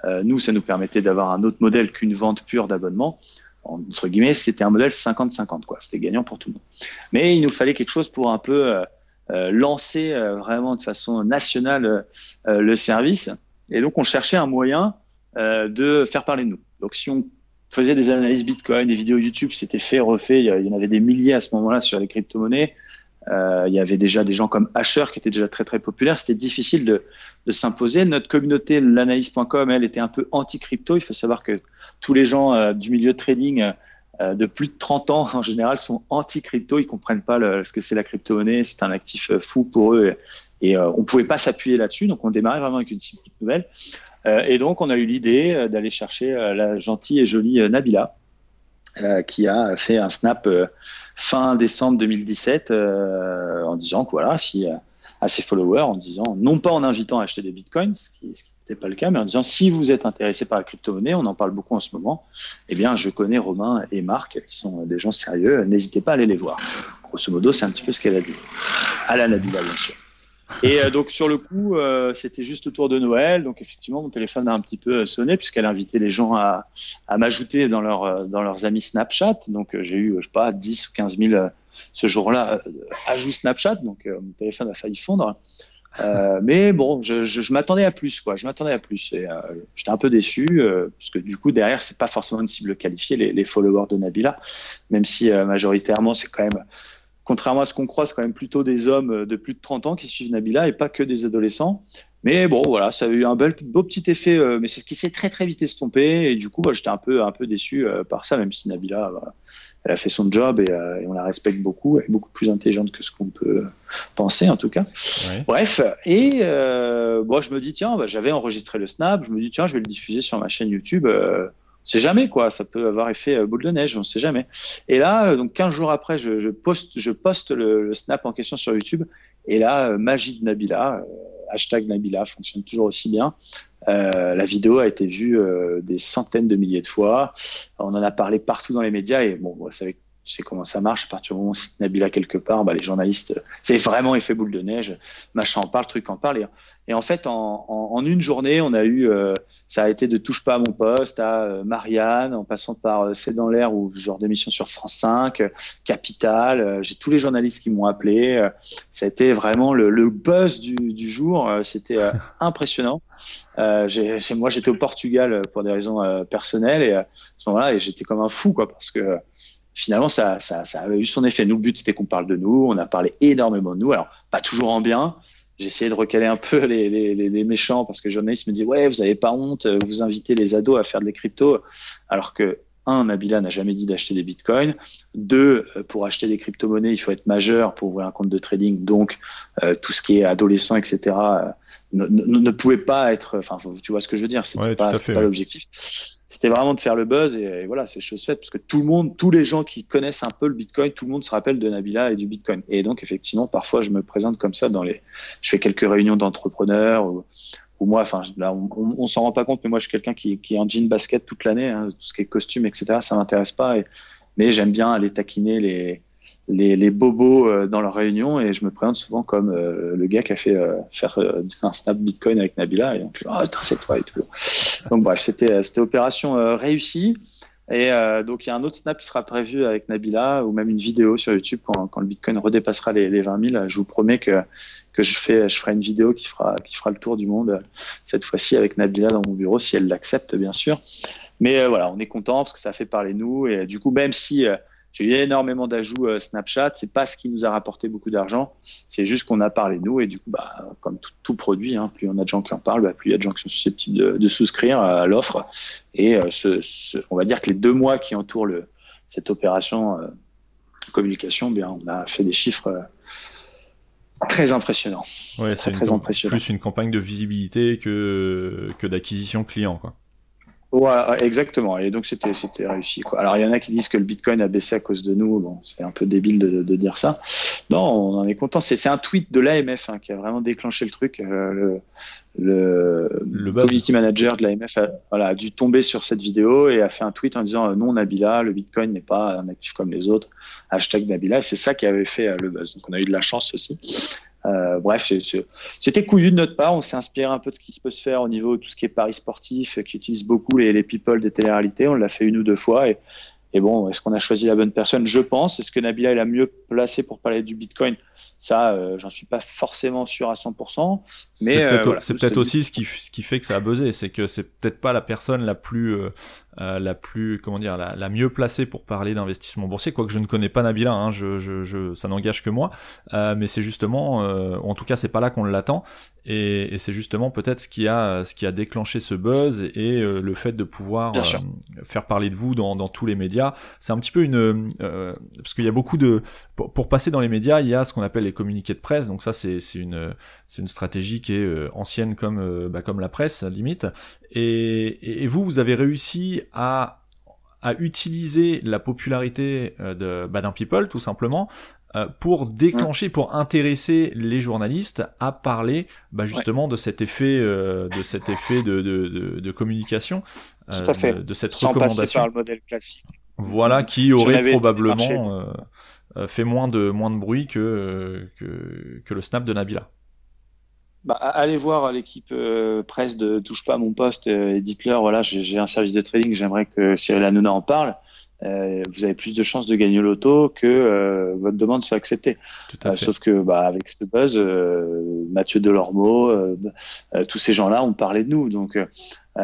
Euh, nous, ça nous permettait d'avoir un autre modèle qu'une vente pure d'abonnement. Entre guillemets, c'était un modèle 50-50, quoi. C'était gagnant pour tout le monde. Mais il nous fallait quelque chose pour un peu euh, euh lancer euh, vraiment de façon nationale euh, le service. Et donc, on cherchait un moyen de faire parler de nous. Donc, si on faisait des analyses Bitcoin, des vidéos YouTube, c'était fait, refait, il y en avait des milliers à ce moment-là sur les crypto-monnaies. Euh, il y avait déjà des gens comme Asher qui étaient déjà très très populaires. C'était difficile de, s'imposer. Notre communauté, l'analyse.com, elle était un peu anti-crypto. Il faut savoir que tous les gens euh, du milieu de trading euh, de plus de 30 ans en général sont anti-crypto. Ils comprennent pas ce que c'est la crypto-monnaie. C'est un actif fou pour eux. Et, on pouvait pas s'appuyer là-dessus. Donc on démarrait vraiment avec une cible nouvelle. et donc on a eu l'idée d'aller chercher la gentille et jolie Nabila. Qui a fait un snap fin décembre 2017 euh, en disant que voilà, euh, à ses followers en disant, non pas en invitant à acheter des bitcoins, ce qui, n'était pas le cas, mais en disant si vous êtes intéressé par la crypto-monnaie, on en parle beaucoup en ce moment, eh bien je connais Romain et Marc qui sont des gens sérieux, n'hésitez pas à aller les voir. Grosso modo, c'est un petit peu ce qu'elle a dit. À la Nabila, bien sûr. Et euh, donc sur le coup, euh, c'était juste autour de Noël, donc effectivement mon téléphone a un petit peu sonné puisqu'elle a invité les gens à, à m'ajouter dans, leur, dans leurs amis Snapchat. Donc j'ai eu, je sais pas, 10 ou 15 000 ce jour-là ajouts Snapchat, donc mon téléphone a failli fondre. Euh, mais bon, je, je, je m'attendais à plus, quoi. Je m'attendais à plus. Et euh, j'étais un peu déçu euh, parce que du coup derrière, c'est pas forcément une cible qualifiée les, les followers de Nabila, même si majoritairement c'est quand même contrairement à ce qu'on croit, c'est quand même plutôt des hommes de plus de 30 ans qui suivent Nabila et pas que des adolescents. Mais bon, voilà, ça a eu un bel, beau petit effet, euh, mais c'est ce qui s'est très très vite estompé. Et du coup, bah, j'étais un peu, un peu déçu euh, par ça, même si Nabila, bah, elle a fait son job et, euh, et, on la respecte beaucoup. Elle est beaucoup plus intelligente que ce qu'on peut penser, en tout cas. Ouais. Bref, et bon, je me dis, tiens, bah, j'avais enregistré le snap, je me dis, tiens, je vais le diffuser sur ma chaîne YouTube sait jamais quoi, ça peut avoir effet euh, boule de neige, on sait jamais. Et là, euh, donc 15 jours après, je, poste, le, snap en question sur YouTube. Et là, euh, magie de Nabila, hashtag Nabila fonctionne toujours aussi bien. La vidéo a été vue des centaines de milliers de fois. On en a parlé partout dans les médias et bon, vous savez, tu sais comment ça marche. À partir du moment où c'est Nabila quelque part, bah, les journalistes, c'est vraiment effet boule de neige. Machin en parle, truc en parle. Et, et en fait, en, en, en, une journée, on a eu, euh, ça a été de touche pas à mon poste à euh, Marianne, en passant par euh, C'est dans l'air ou genre d'émission sur France 5, euh, Capital. J'ai tous les journalistes qui m'ont appelé. ça a été vraiment le, le buzz du, du jour. C'était impressionnant. moi, j'étais au Portugal pour des raisons personnelles et à ce moment-là, et j'étais comme un fou, quoi, parce que finalement, ça, ça, ça avait eu son effet. Nous, le but, c'était qu'on parle de nous. On a parlé énormément de nous. Alors, pas toujours en bien j'ai essayé de recaler un peu les, les, les, méchants parce que les journalistes me disent ouais vous avez pas honte vous invitez les ados à faire des cryptos alors que un Nabila n'a jamais dit d'acheter des bitcoins deux pour acheter des crypto-monnaies il faut être majeur pour ouvrir un compte de trading donc euh, tout ce qui est adolescent etc euh, ne, ne, ne, pouvait pas être enfin tu vois ce que je veux dire c'était ouais, pas, pas l'objectif c'était vraiment de faire le buzz et, voilà, c'est chose faite parce que tout le monde, tous les gens qui connaissent un peu le Bitcoin, tout le monde se rappelle de Nabila et du Bitcoin. Et donc effectivement, parfois je me présente comme ça dans les, je fais quelques réunions d'entrepreneurs ou, ou, moi, enfin là on, on, on s'en rend pas compte, mais moi je suis quelqu'un qui, qui est en jean basket toute l'année, hein, tout ce qui est costume, etc. Ça m'intéresse pas, et, mais j'aime bien aller taquiner les les, bobos euh, dans leur réunion et je me présente souvent comme euh, le gars qui a fait euh, faire un snap Bitcoin avec Nabila et donc oh, c'est toi et tout. Donc bref, c'était c'était opération réussie et donc il y a un autre snap qui sera prévu avec Nabila ou même une vidéo sur YouTube quand, quand le Bitcoin redépassera les, les 20 000. Je vous promets que que je fais je ferai une vidéo qui fera qui fera le tour du monde cette fois-ci avec Nabila dans mon bureau si elle l'accepte bien sûr. Mais voilà, on est content parce que ça fait parler nous et du coup même si j'ai eu énormément d'ajouts euh, Snapchat. C'est pas ce qui nous a rapporté beaucoup d'argent. C'est juste qu'on a parlé de nous et du coup, bah, comme tout, tout produit, hein, plus on a de gens qui en parlent, bah, plus il y a de gens qui sont susceptibles de, de souscrire à l'offre. Et euh, ce, ce, on va dire que les deux mois qui entourent le, cette opération euh, communication, bien, on a fait des chiffres euh, très impressionnants. Ouais, c'est très impressionnant. Plus une campagne de visibilité que que d'acquisition client, quoi. Ouais, exactement. Et donc c'était réussi. Alors il y en a qui disent que le Bitcoin a baissé à cause de nous. Bon, c'est un peu débile de, dire ça. Non, on en est content. C'est un tweet de l'AMF hein, qui a vraiment déclenché le truc. Euh, le, le community manager de l'AMF a, voilà, a dû tomber sur cette vidéo et a fait un tweet en disant non Nabila, le Bitcoin n'est pas un actif comme les autres. Hashtag Nabila. C'est ça qui avait fait euh, le buzz. Donc on a eu de la chance aussi. Euh, bref, c'était couillu de notre part. On s'est inspiré un peu de ce qui peut se faire au niveau de tout ce qui est paris sportif, qui utilise beaucoup les, les people des télé-réalités. On l'a fait une ou deux fois. Et, et bon, est-ce qu'on a choisi la bonne personne? Je pense. Est-ce que Nabila est la mieux placée pour parler du Bitcoin? Ça, euh, j'en suis pas forcément sûr à 100%. Mais c'est peut-être, euh, voilà, peut aussi ce qui, ce qui fait que ça a buzzé. C'est que c'est peut-être pas la personne la plus euh, euh, la plus comment dire la, la, mieux placée pour parler d'investissement boursier quoique je ne connais pas Nabila hein, je, je, je, ça n'engage que moi euh, mais c'est justement euh, en tout cas c'est pas là qu'on l'attend et, et c'est justement peut-être ce qui a ce qui a déclenché ce buzz et euh, le fait de pouvoir euh, faire parler de vous dans, dans tous les médias c'est un petit peu une parce qu'il y a beaucoup de pour, pour, passer dans les médias il y a ce qu'on appelle les communiqués de presse donc ça c'est c'est une c'est une stratégie qui est ancienne comme bah, comme la presse limite et, et vous vous avez réussi à, à utiliser la popularité euh, de bah, d'un people tout simplement pour déclencher, pour intéresser les journalistes à parler bah, justement de cet effet, de cet effet de, de, de, communication, Tout à fait. de, cette Sans recommandation. Passer par le modèle classique. Voilà, qui aurait probablement fait moins de moins de bruit que, que, que le snap de Nabila. Bah, allez voir l'équipe euh, presse de Touche pas à mon poste euh, et dites-leur voilà, j'ai un service de trading, j'aimerais que Cyril Hanouna en parle. Euh, vous avez plus de chances de gagner l'auto que votre demande soit acceptée. sauf que bah, avec ce buzz, Mathieu Delormeau, tous ces gens-là ont parlé de nous. Donc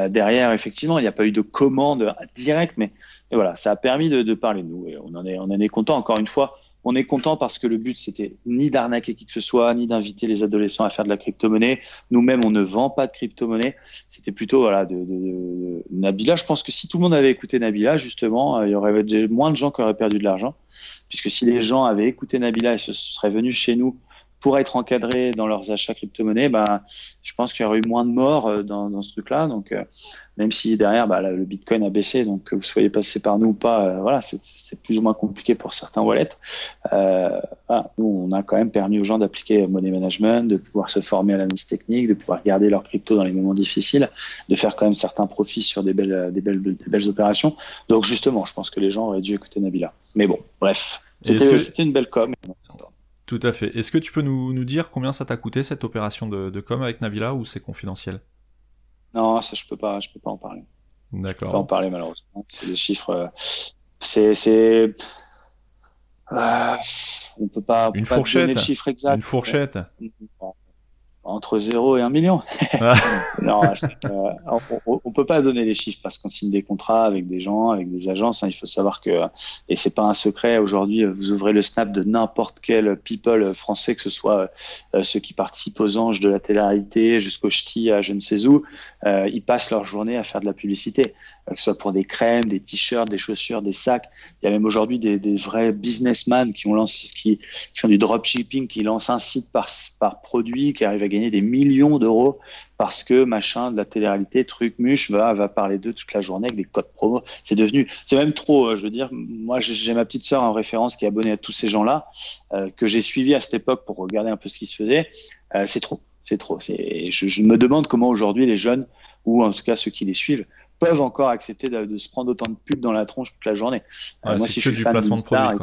derrière, effectivement, il n'y a pas eu de commande directe, mais, voilà, ça a permis de, de, parler de nous. Et on en est, on en est content. Encore une fois, on est content parce que le but, c'était ni d'arnaquer qui que ce soit, ni d'inviter les adolescents à faire de la crypto-monnaie. Nous-mêmes, on ne vend pas de crypto-monnaie. C'était plutôt voilà de, de, Nabila. Je pense que si tout le monde avait écouté Nabila, justement, euh, il y aurait moins de gens qui auraient perdu de l'argent. Puisque si les gens avaient écouté Nabila et se seraient venus chez nous pour être encadrés dans leurs achats crypto-monnaies, bah, je pense qu'il y aurait eu moins de morts euh, dans, dans ce truc-là. Donc, euh, même si derrière, bah, le Bitcoin a baissé, donc que vous soyez passé par nous ou pas, euh, voilà, c'est plus ou moins compliqué pour certains wallets. Euh, voilà, nous, on a quand même permis aux gens d'appliquer money management, de pouvoir se former à l'analyse technique, de pouvoir garder leur crypto dans les moments difficiles, de faire quand même certains profits sur des belles, des belles, des belles opérations. Donc, justement, je pense que les gens auraient dû écouter Nabila. Mais bon, bref, c'était une belle com. Tout à fait. Est-ce que tu peux nous, nous dire combien ça t'a coûté cette opération de, de com avec Nabila ou c'est confidentiel? Non, ça je peux pas, je peux pas en parler. D'accord. Je peux pas en parler malheureusement. C'est des chiffres. Euh, c'est, c'est. Euh, on peut pas. Une fourchette. donner le chiffre exact. Une fourchette entre 0 et 1 million. Ah. non, euh, on, on, peut pas donner les chiffres parce qu'on signe des contrats avec des gens, avec des agences. Hein. il faut savoir que, et c'est pas un secret, aujourd'hui, vous ouvrez le snap de n'importe quel people français, que ce soit euh, ceux qui participent aux anges de la télé-réalité jusqu'au ch'ti à je ne sais où, euh, ils passent leur journée à faire de la publicité, que ce soit pour des crèmes, des t-shirts, des chaussures, des sacs. Il y a même aujourd'hui des, des, vrais businessmen qui ont lancé, qui, qui font du dropshipping, qui lancent un site par, par produit, qui arrivent à gagner des millions d'euros parce que machin de la télé-réalité, truc muche, va, va parler d'eux toute la journée avec des codes promo. C'est devenu, c'est même trop. Euh, je veux dire, moi j'ai ma petite sœur en référence qui est abonnée à tous ces gens-là euh, que j'ai suivi à cette époque pour regarder un peu ce qui se faisait. Euh, c'est trop, c'est trop. Je, je, me demande comment aujourd'hui les jeunes ou en tout cas ceux qui les suivent peuvent encore accepter de, se prendre autant de pubs dans la tronche toute la journée. moi, si je suis fan de Star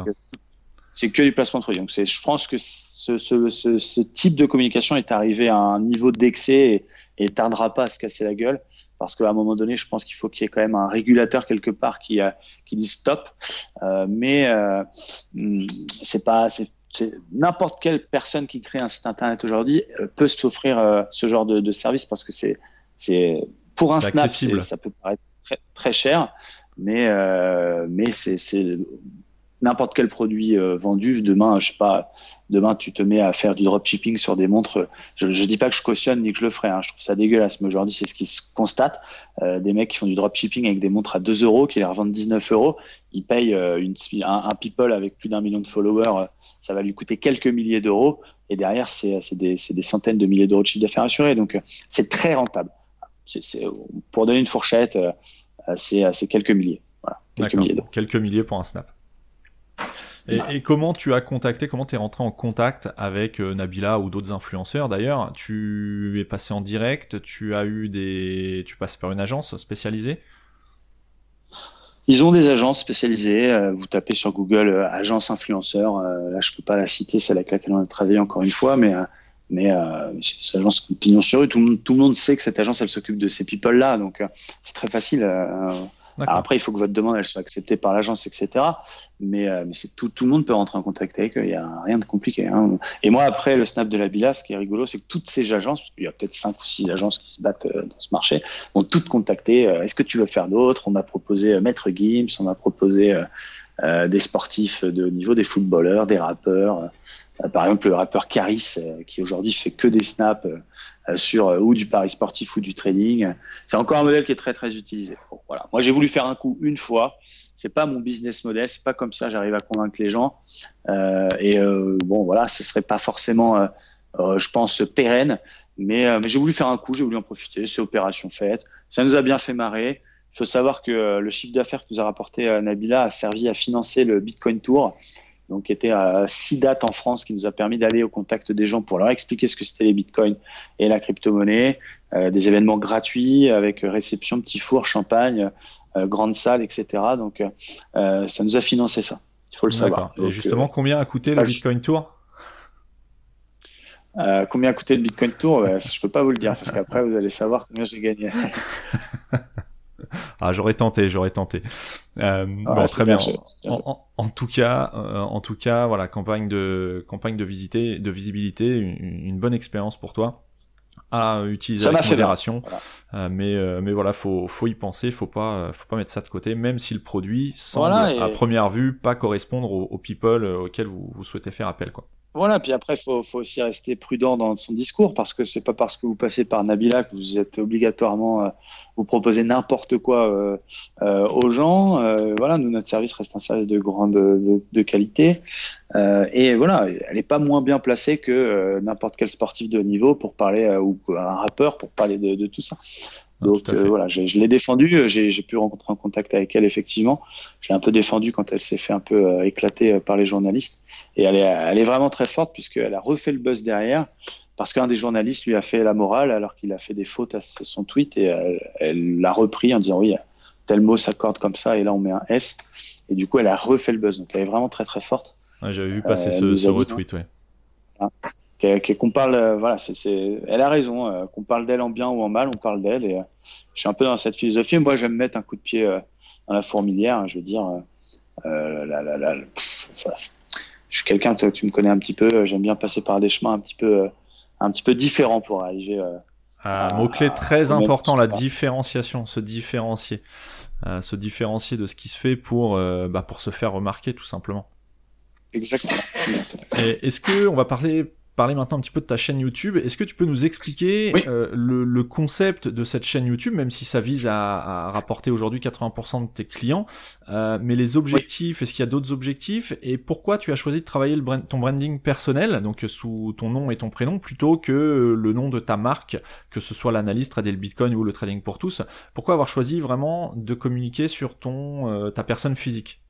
c'est que du placement de produit. Donc, je pense que ce, ce, ce, ce, type de communication est arrivé à un niveau d'excès et, et tardera pas à se casser la gueule parce qu'à un moment donné, je pense qu'il faut qu'il y ait quand même un régulateur quelque part qui, euh, qui dise stop. Euh, mais euh, hmm, c'est pas, n'importe quelle personne qui crée un site internet aujourd'hui euh, peut s'offrir euh, ce genre de, de, service parce que c'est, c'est pour un snap, ça peut paraître très, très cher, mais mais c'est n'importe quel produit euh, vendu. Demain, je sais pas, demain tu te mets à faire du dropshipping sur des montres. Je, je dis pas que je cautionne ni que je le ferai. Hein. Je trouve ça dégueulasse. Mais aujourd'hui, c'est ce qui se constate. Euh, des mecs qui font du dropshipping avec des montres à 2 euros, qui les revendent 19 euros, ils payent euh, une, un, un, people avec plus d'un million de followers. ça va lui coûter quelques milliers d'euros. Et derrière, c'est des, des, centaines de milliers d'euros de chiffre d'affaires assuré. Donc, c'est très rentable. Pour donner une fourchette, c'est quelques milliers. Voilà, quelques milliers, quelques milliers pour un snap. Et, et, comment tu as contacté, comment tu es rentré en contact avec euh, Nabila ou d'autres influenceurs d'ailleurs? Tu es passé en direct, tu as eu des, tu passes par une agence spécialisée? Ils ont des agences spécialisées. Euh, vous tapez sur Google euh, agence influenceur. là, je peux pas la citer, c'est avec laquelle on a travaillé encore une fois, mais mais c'est une agence pignon sur rue. Tout le, monde, tout le monde sait que cette agence, elle s'occupe de ces people-là, donc c'est très facile après, il faut que votre demande elle soit acceptée par l'agence, etc. Mais, euh, mais tout, tout le monde peut rentrer en contact avec eux. Il n'y a rien de compliqué. Hein. Et moi, après le snap de la Bila, ce qui est rigolo, c'est que toutes ces agences, parce qu'il y a peut-être cinq ou six agences qui se battent euh, dans ce marché, vont toutes contacter. Euh, est-ce que tu veux faire d'autres? On m'a proposé Maître Gims, on m'a proposé des sportifs de haut niveau, des footballeurs, des rappeurs. par exemple, le rappeur Caris, qui aujourd'hui fait que des snaps euh, sur euh, ou du pari sportif ou du trading. C'est encore un modèle qui est très très utilisé. voilà. Moi, j'ai voulu faire un coup une fois. C'est pas mon business model. C'est pas comme ça j'arrive à convaincre les gens. Euh, et euh, bon, voilà, ce serait pas forcément, euh, je pense, pérenne. Mais, mais j'ai voulu faire un coup. J'ai voulu en profiter. C'est opération faite. Ça nous a bien fait marrer. Il faut savoir que le chiffre d'affaires que nous a rapporté Nabila a servi à financer le Bitcoin Tour. donc qui était à six dates en France, qui nous a permis d'aller au contact des gens pour leur expliquer ce que c'était les bitcoins et la crypto-monnaie, des événements gratuits avec réception, petit four, champagne, grande salle, etc. Donc ça nous a financé ça. Il faut le savoir. et justement, combien a coûté le Bitcoin Tour? Euh, combien a coûté le Bitcoin Tour? Je peux pas vous le dire parce qu'après vous allez savoir combien j'ai gagné. ah, j'aurais tenté, j'aurais tenté. Euh, bon, très bien. En, tout cas, euh, en tout cas, voilà, campagne de campagne de visiter, de visibilité, une, bonne expérience pour toi à utiliser avec modération. Euh, mais euh, mais voilà, faut faut y penser, faut pas faut pas mettre ça de côté, même si le produit semble à première vue pas correspondre aux, aux people auxquels vous, vous souhaitez faire appel, quoi. Voilà, puis après, il faut, faut, aussi rester prudent dans son discours parce que c'est pas parce que vous passez par Nabila que vous êtes obligatoirement euh, vous proposer n'importe quoi euh, euh, aux gens. Euh, voilà, nous notre service reste un service de grande de, de qualité euh, et voilà, elle n'est pas moins bien placée que n'importe quel sportif de haut niveau pour parler ou un rappeur pour parler de, de tout ça. Ah, Donc euh, voilà, je, je l'ai défendu, j'ai pu rentrer en contact avec elle effectivement. Je l'ai un peu défendu quand elle s'est fait un peu euh, éclater euh, par les journalistes. Et elle est, elle est vraiment très forte puisqu'elle a refait le buzz derrière parce qu'un des journalistes lui a fait la morale alors qu'il a fait des fautes à son tweet et elle l'a repris en disant oui, tel mot s'accorde comme ça et là on met un S. Et du coup, elle a refait le buzz. Donc elle est vraiment très très forte. J'avais vu passer ce, ce retweet, ouais. Ah qu'on parle, euh, voilà, c'est, elle a raison, euh, qu'on parle d'elle en bien ou en mal, on parle d'elle. Et euh, je suis un peu dans cette philosophie. Moi, j'aime mettre un coup de pied dans la fourmilière. Hein, je veux dire, je suis quelqu'un, tu, tu me connais un petit peu. J'aime bien passer par des chemins un petit peu, un petit peu différents pour arriver. un mot clé très important, la différenciation, se différencier, se différencier de ce qui se fait pour, bah, pour se faire remarquer, tout simplement. Exactement. Est-ce que on va parler parler maintenant un petit peu de ta chaîne YouTube. Est-ce que tu peux nous expliquer euh, le, le, concept de cette chaîne YouTube, même si ça vise à, à rapporter aujourd'hui 80% de tes clients, euh, mais les objectifs, est-ce qu'il y a d'autres objectifs et pourquoi tu as choisi de travailler le ton branding personnel, donc sous ton nom et ton prénom, plutôt que le nom de ta marque, que ce soit l'analyse Trader le Bitcoin ou le Trading pour tous? Pourquoi avoir choisi vraiment de communiquer sur ton euh, ta personne physique?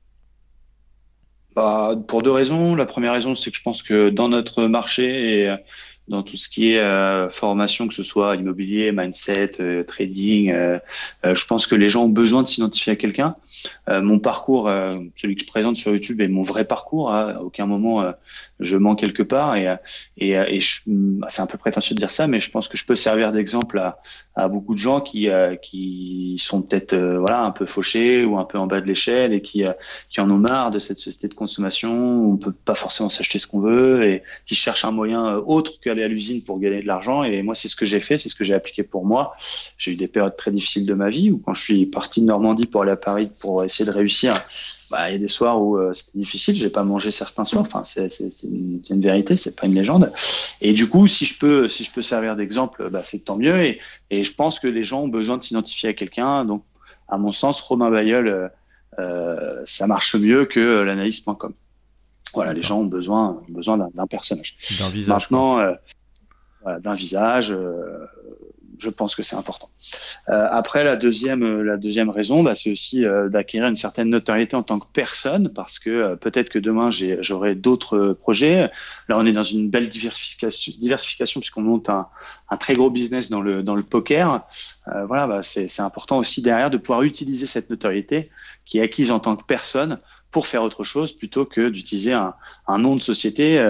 Bah, Pour deux raisons. La première raison, c'est que je pense que dans notre marché et dans tout ce qui est euh, formation, que ce soit immobilier, mindset, euh, trading. Euh, je pense que les gens ont besoin de s'identifier à quelqu'un. Mon parcours, celui que je présente sur YouTube, est mon vrai parcours. À aucun moment je mens quelque part. Et, et, et c'est un peu prétentieux de dire ça, mais je pense que je peux servir d'exemple à, beaucoup de gens qui, qui sont peut-être voilà un peu fauchés ou un peu en bas de l'échelle et qui, qui en ont marre de cette société de consommation où on peut pas forcément s'acheter ce qu'on veut et qui cherchent un moyen autre que aller à l'usine pour gagner de l'argent. Et moi, c'est ce que j'ai fait, c'est ce que j'ai appliqué pour moi. J'ai eu des périodes très difficiles de ma vie où quand je suis parti de Normandie pour aller à Paris pour essayer de réussir, bah, il y a des soirs où euh, c'était difficile. J'ai pas mangé certains soirs. Enfin, c'est une, une, vérité, c'est pas une légende. Et du coup, si je peux, si je peux servir d'exemple, bah, c'est tant mieux. Et, et, je pense que les gens ont besoin de s'identifier à quelqu'un. Donc, à mon sens, Romain Bayeul, euh, euh ça marche mieux que l'analyse.com. Voilà, les gens ont besoin, besoin d'un personnage. D'un visage. Maintenant, euh, voilà, d'un visage. Je pense que c'est important. Euh, après, la deuxième, euh, la deuxième raison, bah, c'est aussi euh, d'acquérir une certaine notoriété en tant que personne, parce que peut-être que demain j'aurai d'autres projets. Là, on est dans une belle diversification, puisqu'on monte un, très gros business dans le poker. voilà, bah, c'est important aussi derrière de pouvoir utiliser cette notoriété qui est acquise en tant que personne pour faire autre chose plutôt que d'utiliser un, nom de société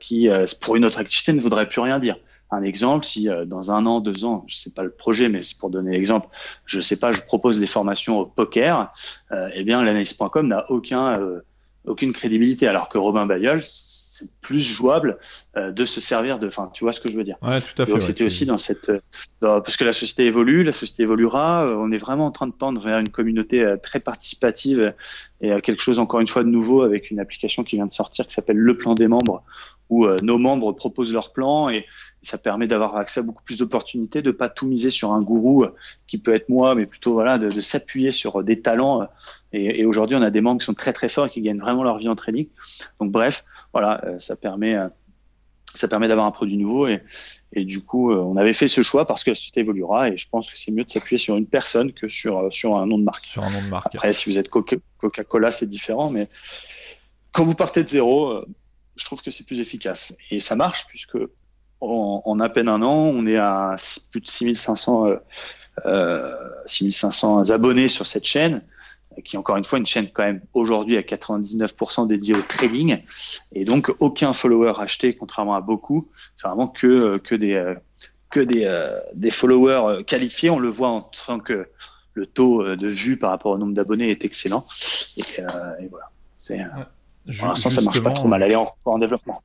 qui, pour une autre activité, ne voudrait plus rien dire. Un exemple, si euh, dans un an, deux ans, je sais pas le projet, mais c'est pour donner l'exemple, je sais pas, je propose des formations au poker, eh bien l'analyse.com n'a aucun aucune crédibilité. Alors que Robin Bayol, c'est plus jouable euh, de se servir de. Enfin, tu vois ce que je veux dire. Ouais, tout à fait. Donc c'était aussi dans cette, euh, parce que la société évolue, la société évoluera. Euh, on est vraiment en train de tendre vers une communauté très participative et quelque chose encore une fois de nouveau avec une application qui vient de sortir qui s'appelle Le Plan des membres, où nos membres proposent leur plan et ça permet d'avoir accès à beaucoup plus d'opportunités, de pas tout miser sur un gourou qui peut être moi, mais plutôt voilà de, de s'appuyer sur des talents. Et, et aujourd'hui, on a des membres qui sont très très forts et qui gagnent vraiment leur vie en trading. Donc bref, voilà, ça permet ça permet d'avoir un produit nouveau et, et du coup, on avait fait ce choix parce que la société évoluera et je pense que c'est mieux de s'appuyer sur une personne que sur sur un nom de marque. Sur un nom de marque. Après, si vous êtes Coca-Cola, c'est différent, mais quand vous partez de zéro, je trouve que c'est plus efficace. Et ça marche puisque en, à peine un an, on est à plus de 6500, euh, 6500 abonnés sur cette chaîne qui est encore une fois une chaîne quand même aujourd'hui à 99% dédiée au trading. Et donc aucun follower acheté contrairement à beaucoup. C'est vraiment que que des que des, euh, des followers qualifiés. On le voit en tant que le taux de vue par rapport au nombre d'abonnés est excellent. Euh, et voilà. C'est pour l'instant, ça marche pas trop mal. Elle est encore en développement.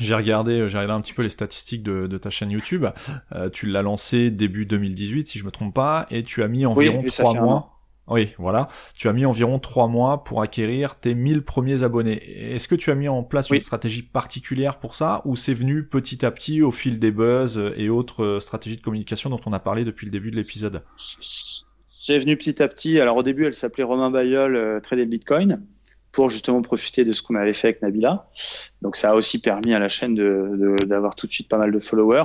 J'ai regardé, j'ai regardé un petit peu les statistiques de, de ta chaîne YouTube. Euh, tu l'as lancé début 2018, si je me trompe pas, et tu as mis environ trois mois. Oui, voilà. Tu as mis environ trois mois pour acquérir tes 1000 premiers abonnés. Est-ce que tu as mis en place une stratégie particulière pour ça, ou c'est venu petit à petit au fil des buzz et autres stratégies de communication dont on a parlé depuis le début de l'épisode? C'est venu petit à petit. Alors au début, elle s'appelait Romain Bayol, euh, Trader Bitcoin pour justement profiter de ce qu'on avait fait avec Nabila. Donc ça a aussi permis à la chaîne d'avoir tout de suite pas mal de followers.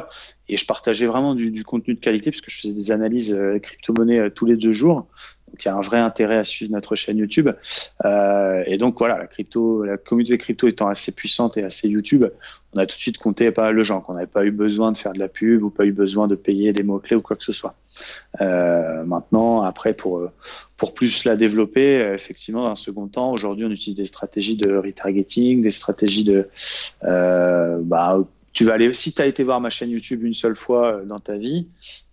Et je partageais vraiment du, contenu de qualité puisque je faisais des analyses euh, crypto-monnaies euh, tous les deux jours. Donc il y a un vrai intérêt à suivre notre chaîne YouTube. Euh, et donc voilà, la crypto, la communauté crypto étant assez puissante et assez YouTube, on a tout de suite compté pas mal de gens, qu'on n'avait pas eu besoin de faire de la pub ou pas eu besoin de payer des mots-clés ou quoi que ce soit. Maintenant, après, pour, pour plus la développer, euh, effectivement, dans un second temps, aujourd'hui, on utilise des stratégies de retargeting, des stratégies de... Euh, bah, tu vas aller, si tu as été voir ma chaîne YouTube une seule fois euh, dans ta vie,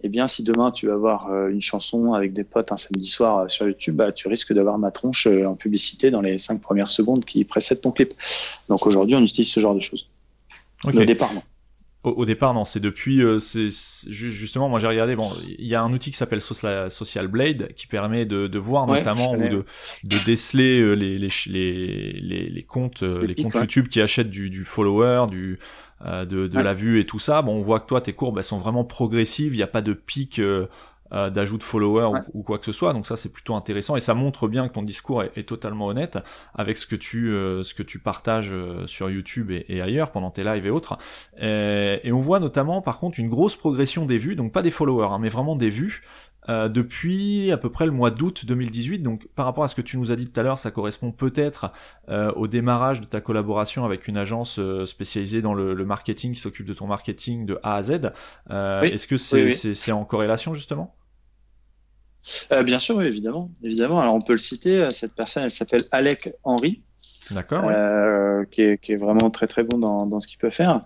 eh bien, si demain tu vas voir une chanson avec des potes un samedi soir sur YouTube, bah, tu risques d'avoir ma tronche en publicité dans les cinq premières secondes qui précèdent ton clip. Donc aujourd'hui, on utilise ce genre de choses. Au départ, non. Au, départ, non. C'est depuis, c'est justement, moi j'ai regardé. Bon, il y a un outil qui s'appelle Social Blade qui permet de, de voir notamment ou de, de déceler les les les les, comptes les, comptes YouTube qui achètent du, du follower, du euh, de, de la vue et tout ça. Bon, on voit que toi, tes courbes, elles sont vraiment progressives. Il n'y a pas de pic euh, euh, d'ajout de followers ou, quoi que ce soit. Donc ça, c'est plutôt intéressant et ça montre bien que ton discours est, totalement honnête avec ce que tu ce que tu partages sur YouTube et, ailleurs pendant tes lives et autres. Et, et, on voit notamment, par contre, une grosse progression des vues, donc pas des followers, hein, mais vraiment des vues. Euh, depuis à peu près le mois d'août 2018. Donc par rapport à ce que tu nous as dit tout à l'heure, ça correspond peut-être euh, au démarrage de ta collaboration avec une agence euh, spécialisée dans le, marketing qui s'occupe de ton marketing de A à Z. Est-ce que c'est en corrélation justement? Bien sûr, évidemment, évidemment. Alors on peut le citer. Cette personne, elle s'appelle Alec Henry. D'accord. Qui, est, vraiment très très bon dans, dans ce qu'il peut faire.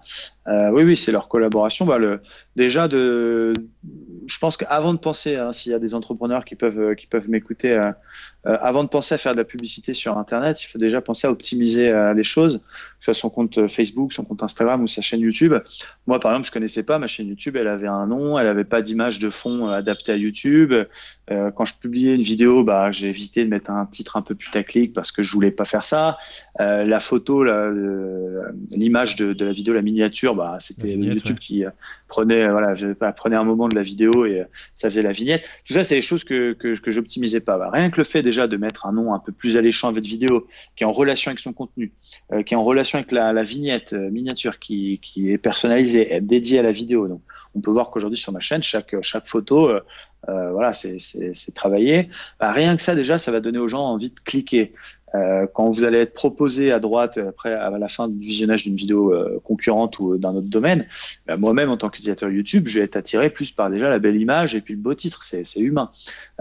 oui, oui, c'est leur collaboration. Bah, le, déjà de, je pense qu'avant de penser, hein, s'il y a des entrepreneurs qui peuvent euh, qui peuvent m'écouter, euh, euh, avant de penser à faire de la publicité sur Internet, il faut déjà penser à optimiser les choses, que ce soit son compte Facebook, son compte Instagram ou sa chaîne YouTube. Moi, par exemple, je connaissais pas ma chaîne YouTube, elle avait un nom, elle avait pas d'image de fond adaptée à YouTube. quand je publiais une vidéo, bah, j'ai évité de mettre un titre un peu putaclic parce que je voulais pas faire ça. La photo, l'image de, de, la vidéo, la miniature, bah, c'était YouTube qui prenait voilà, je prenais un moment de la vidéo et euh, ça faisait la vignette. Tout ça, c'est des choses que, que, que j'optimisais pas. Bah, rien que le fait déjà de mettre un nom un peu plus alléchant à votre vidéo, qui est en relation avec son contenu, euh, qui est en relation avec la, la vignette euh, miniature, qui, qui est personnalisée, dédiée à la vidéo. Donc, on peut voir qu'aujourd'hui sur ma chaîne, chaque, chaque photo, euh, voilà, c'est travaillé. Bah, rien que ça, déjà, ça va donner aux gens envie de cliquer. Euh, quand vous allez être proposé à droite après à la fin du visionnage d'une vidéo euh, concurrente ou d'un autre domaine, bah, moi-même en tant qu'utilisateur YouTube, je vais être attiré plus par déjà la belle image et puis le beau titre, c'est humain.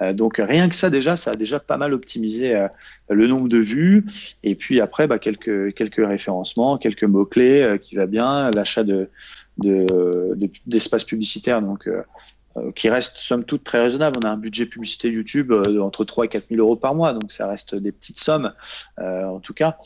Euh, donc rien que ça déjà, ça a déjà pas mal optimisé le nombre de vues. Et puis après bah, quelques quelques référencements, quelques mots clés qui va bien, l'achat de d'espace de, publicitaires donc euh, qui reste somme toute très raisonnable. On a un budget publicité YouTube euh, entre 3 et 4 000 euros par mois, donc ça reste des petites sommes euh, en tout cas,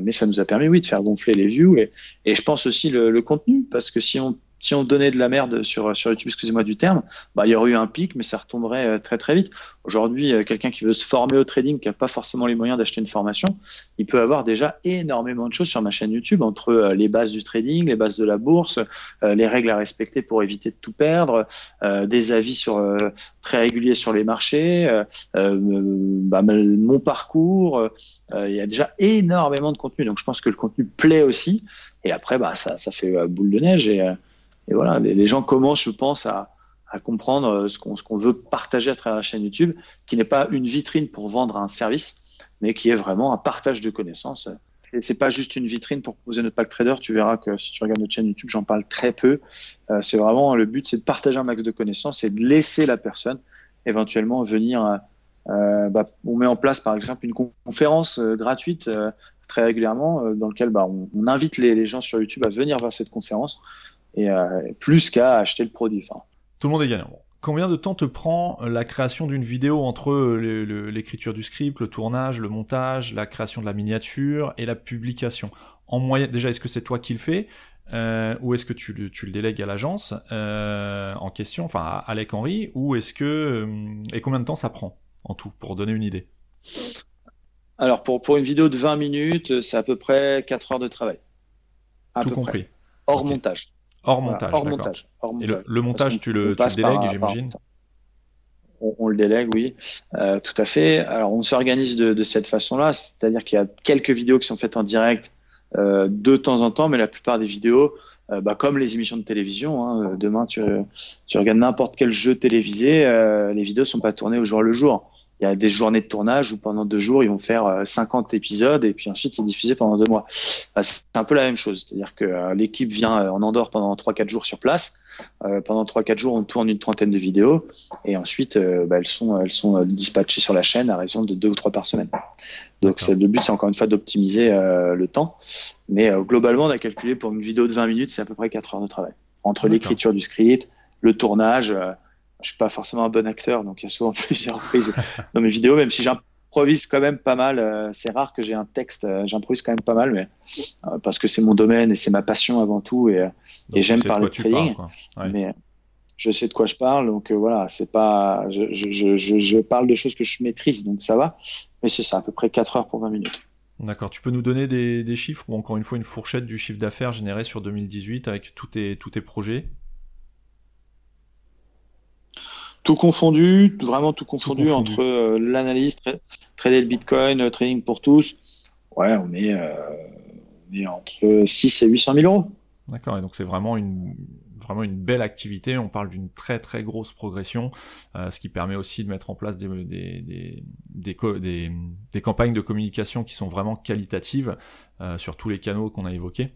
mais ça nous a permis oui de faire gonfler les views et, et je pense aussi le, le contenu parce que si on si on donnait de la merde sur, sur YouTube, excusez-moi du terme, bah, il y aurait eu un pic, mais ça retomberait euh, très très vite. Aujourd'hui, euh, quelqu'un qui veut se former au trading, qui n'a pas forcément les moyens d'acheter une formation, il peut avoir déjà énormément de choses sur ma chaîne YouTube, entre euh, les bases du trading, les bases de la bourse, les règles à respecter pour éviter de tout perdre, des avis sur, très réguliers sur les marchés, bah, mon parcours. il y a déjà énormément de contenu, donc je pense que le contenu plaît aussi. Et après, bah, ça, ça fait boule de neige et et voilà, les, gens commencent, je pense, à, comprendre euh, ce qu'on veut partager à travers la chaîne YouTube, qui n'est pas une vitrine pour vendre un service, mais qui est vraiment un partage de connaissances. c'est pas juste une vitrine pour proposer notre pack trader. Tu verras que si tu regardes notre chaîne YouTube, j'en parle très peu. Euh, c'est vraiment le but, c'est de partager un max de connaissances et de laisser la personne éventuellement venir. Euh, bah, on met en place par exemple une conférence gratuite très régulièrement dans lequel bah, on, on, invite les, les, gens sur YouTube à venir voir cette conférence et plus qu'à acheter le produit. Enfin, Tout le monde est gagnant. Combien de temps te prend la création d'une vidéo entre l'écriture du script, le tournage, le montage, la création de la miniature et la publication? En moyenne, déjà, est-ce que c'est toi qui le fais euh, ou est-ce que tu, le, tu le délègues à l'agence euh, en question, enfin à Alec Henry, ou est-ce que euh, et combien de temps ça prend en tout pour donner une idée? Alors pour pour une vidéo de 20 minutes, c'est à peu près 4 heures de travail. À tout compris. Près. Hors montage. Hors montage. Hors montage. Hors montage. Et le, le montage, tu le, tu le délègues, j'imagine on, on, le délègue, oui, euh, tout à fait. Alors, on s'organise de, de, cette façon-là, c'est-à-dire qu'il y a quelques vidéos qui sont faites en direct euh, de temps en temps, mais la plupart des vidéos, euh, bah, comme les émissions de télévision, hein, demain tu, tu regardes n'importe quel jeu télévisé, les vidéos sont pas tournées au jour le jour il y a des journées de tournage où pendant deux jours, ils vont faire 50 euh, épisodes et puis ensuite c'est diffusé pendant deux mois. Bah, c'est un peu la même chose. C'est-à-dire que euh, l'équipe vient euh, en Andorre pendant 3-4 jours sur place. pendant 3-4 jours, on tourne une trentaine de vidéos et ensuite bah, elles sont, elles sont dispatchées sur la chaîne à raison de deux ou trois par semaine. Donc le but, c'est encore une fois d'optimiser le temps. Mais globalement, on a calculé pour une vidéo de 20 minutes, c'est à peu près 4 heures de travail. Entre l'écriture du script, le tournage, je suis pas forcément un bon acteur, donc il y a souvent plusieurs prises dans mes vidéos, même si j'improvise quand même pas mal. Euh, c'est rare que j'ai un texte, euh, j'improvise quand même pas mal, mais euh, parce que c'est mon domaine et c'est ma passion avant tout, et, et j'aime parler de trading. Mais je sais de quoi je parle, donc voilà, c'est pas, je, je, je, je, parle de choses que je maîtrise, donc ça va. Mais c'est ça, à peu près 4 heures pour 20 minutes. D'accord. Tu peux nous donner des, des, chiffres ou encore une fois une fourchette du chiffre d'affaires généré sur 2018 avec tous tes, tous tes projets? Tout confondu, vraiment tout confondu, entre euh, l'analyse, trader le Bitcoin, euh, trading pour tous. Ouais, on est, euh, on est entre 6 et 800 000 euros. D'accord, et donc c'est vraiment une vraiment une belle activité. On parle d'une très très grosse progression, euh, ce qui permet aussi de mettre en place des des, des, des, des, campagnes de communication qui sont vraiment qualitatives euh, sur tous les canaux qu'on a évoqués.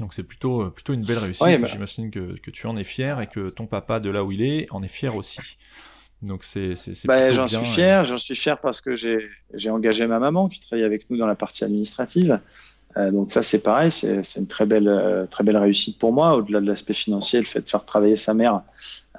Donc c'est plutôt euh, plutôt une belle réussite. Bah. J'imagine que, que tu en es fier et que ton papa de là où il est en est fier aussi. Donc c'est c'est bah, j'en suis fier, j'en suis fier parce que j'ai engagé ma maman qui travaille avec nous dans la partie administrative. Euh, donc ça c'est pareil, c'est une très belle euh, très belle réussite pour moi au-delà de l'aspect financier, le fait de faire travailler sa mère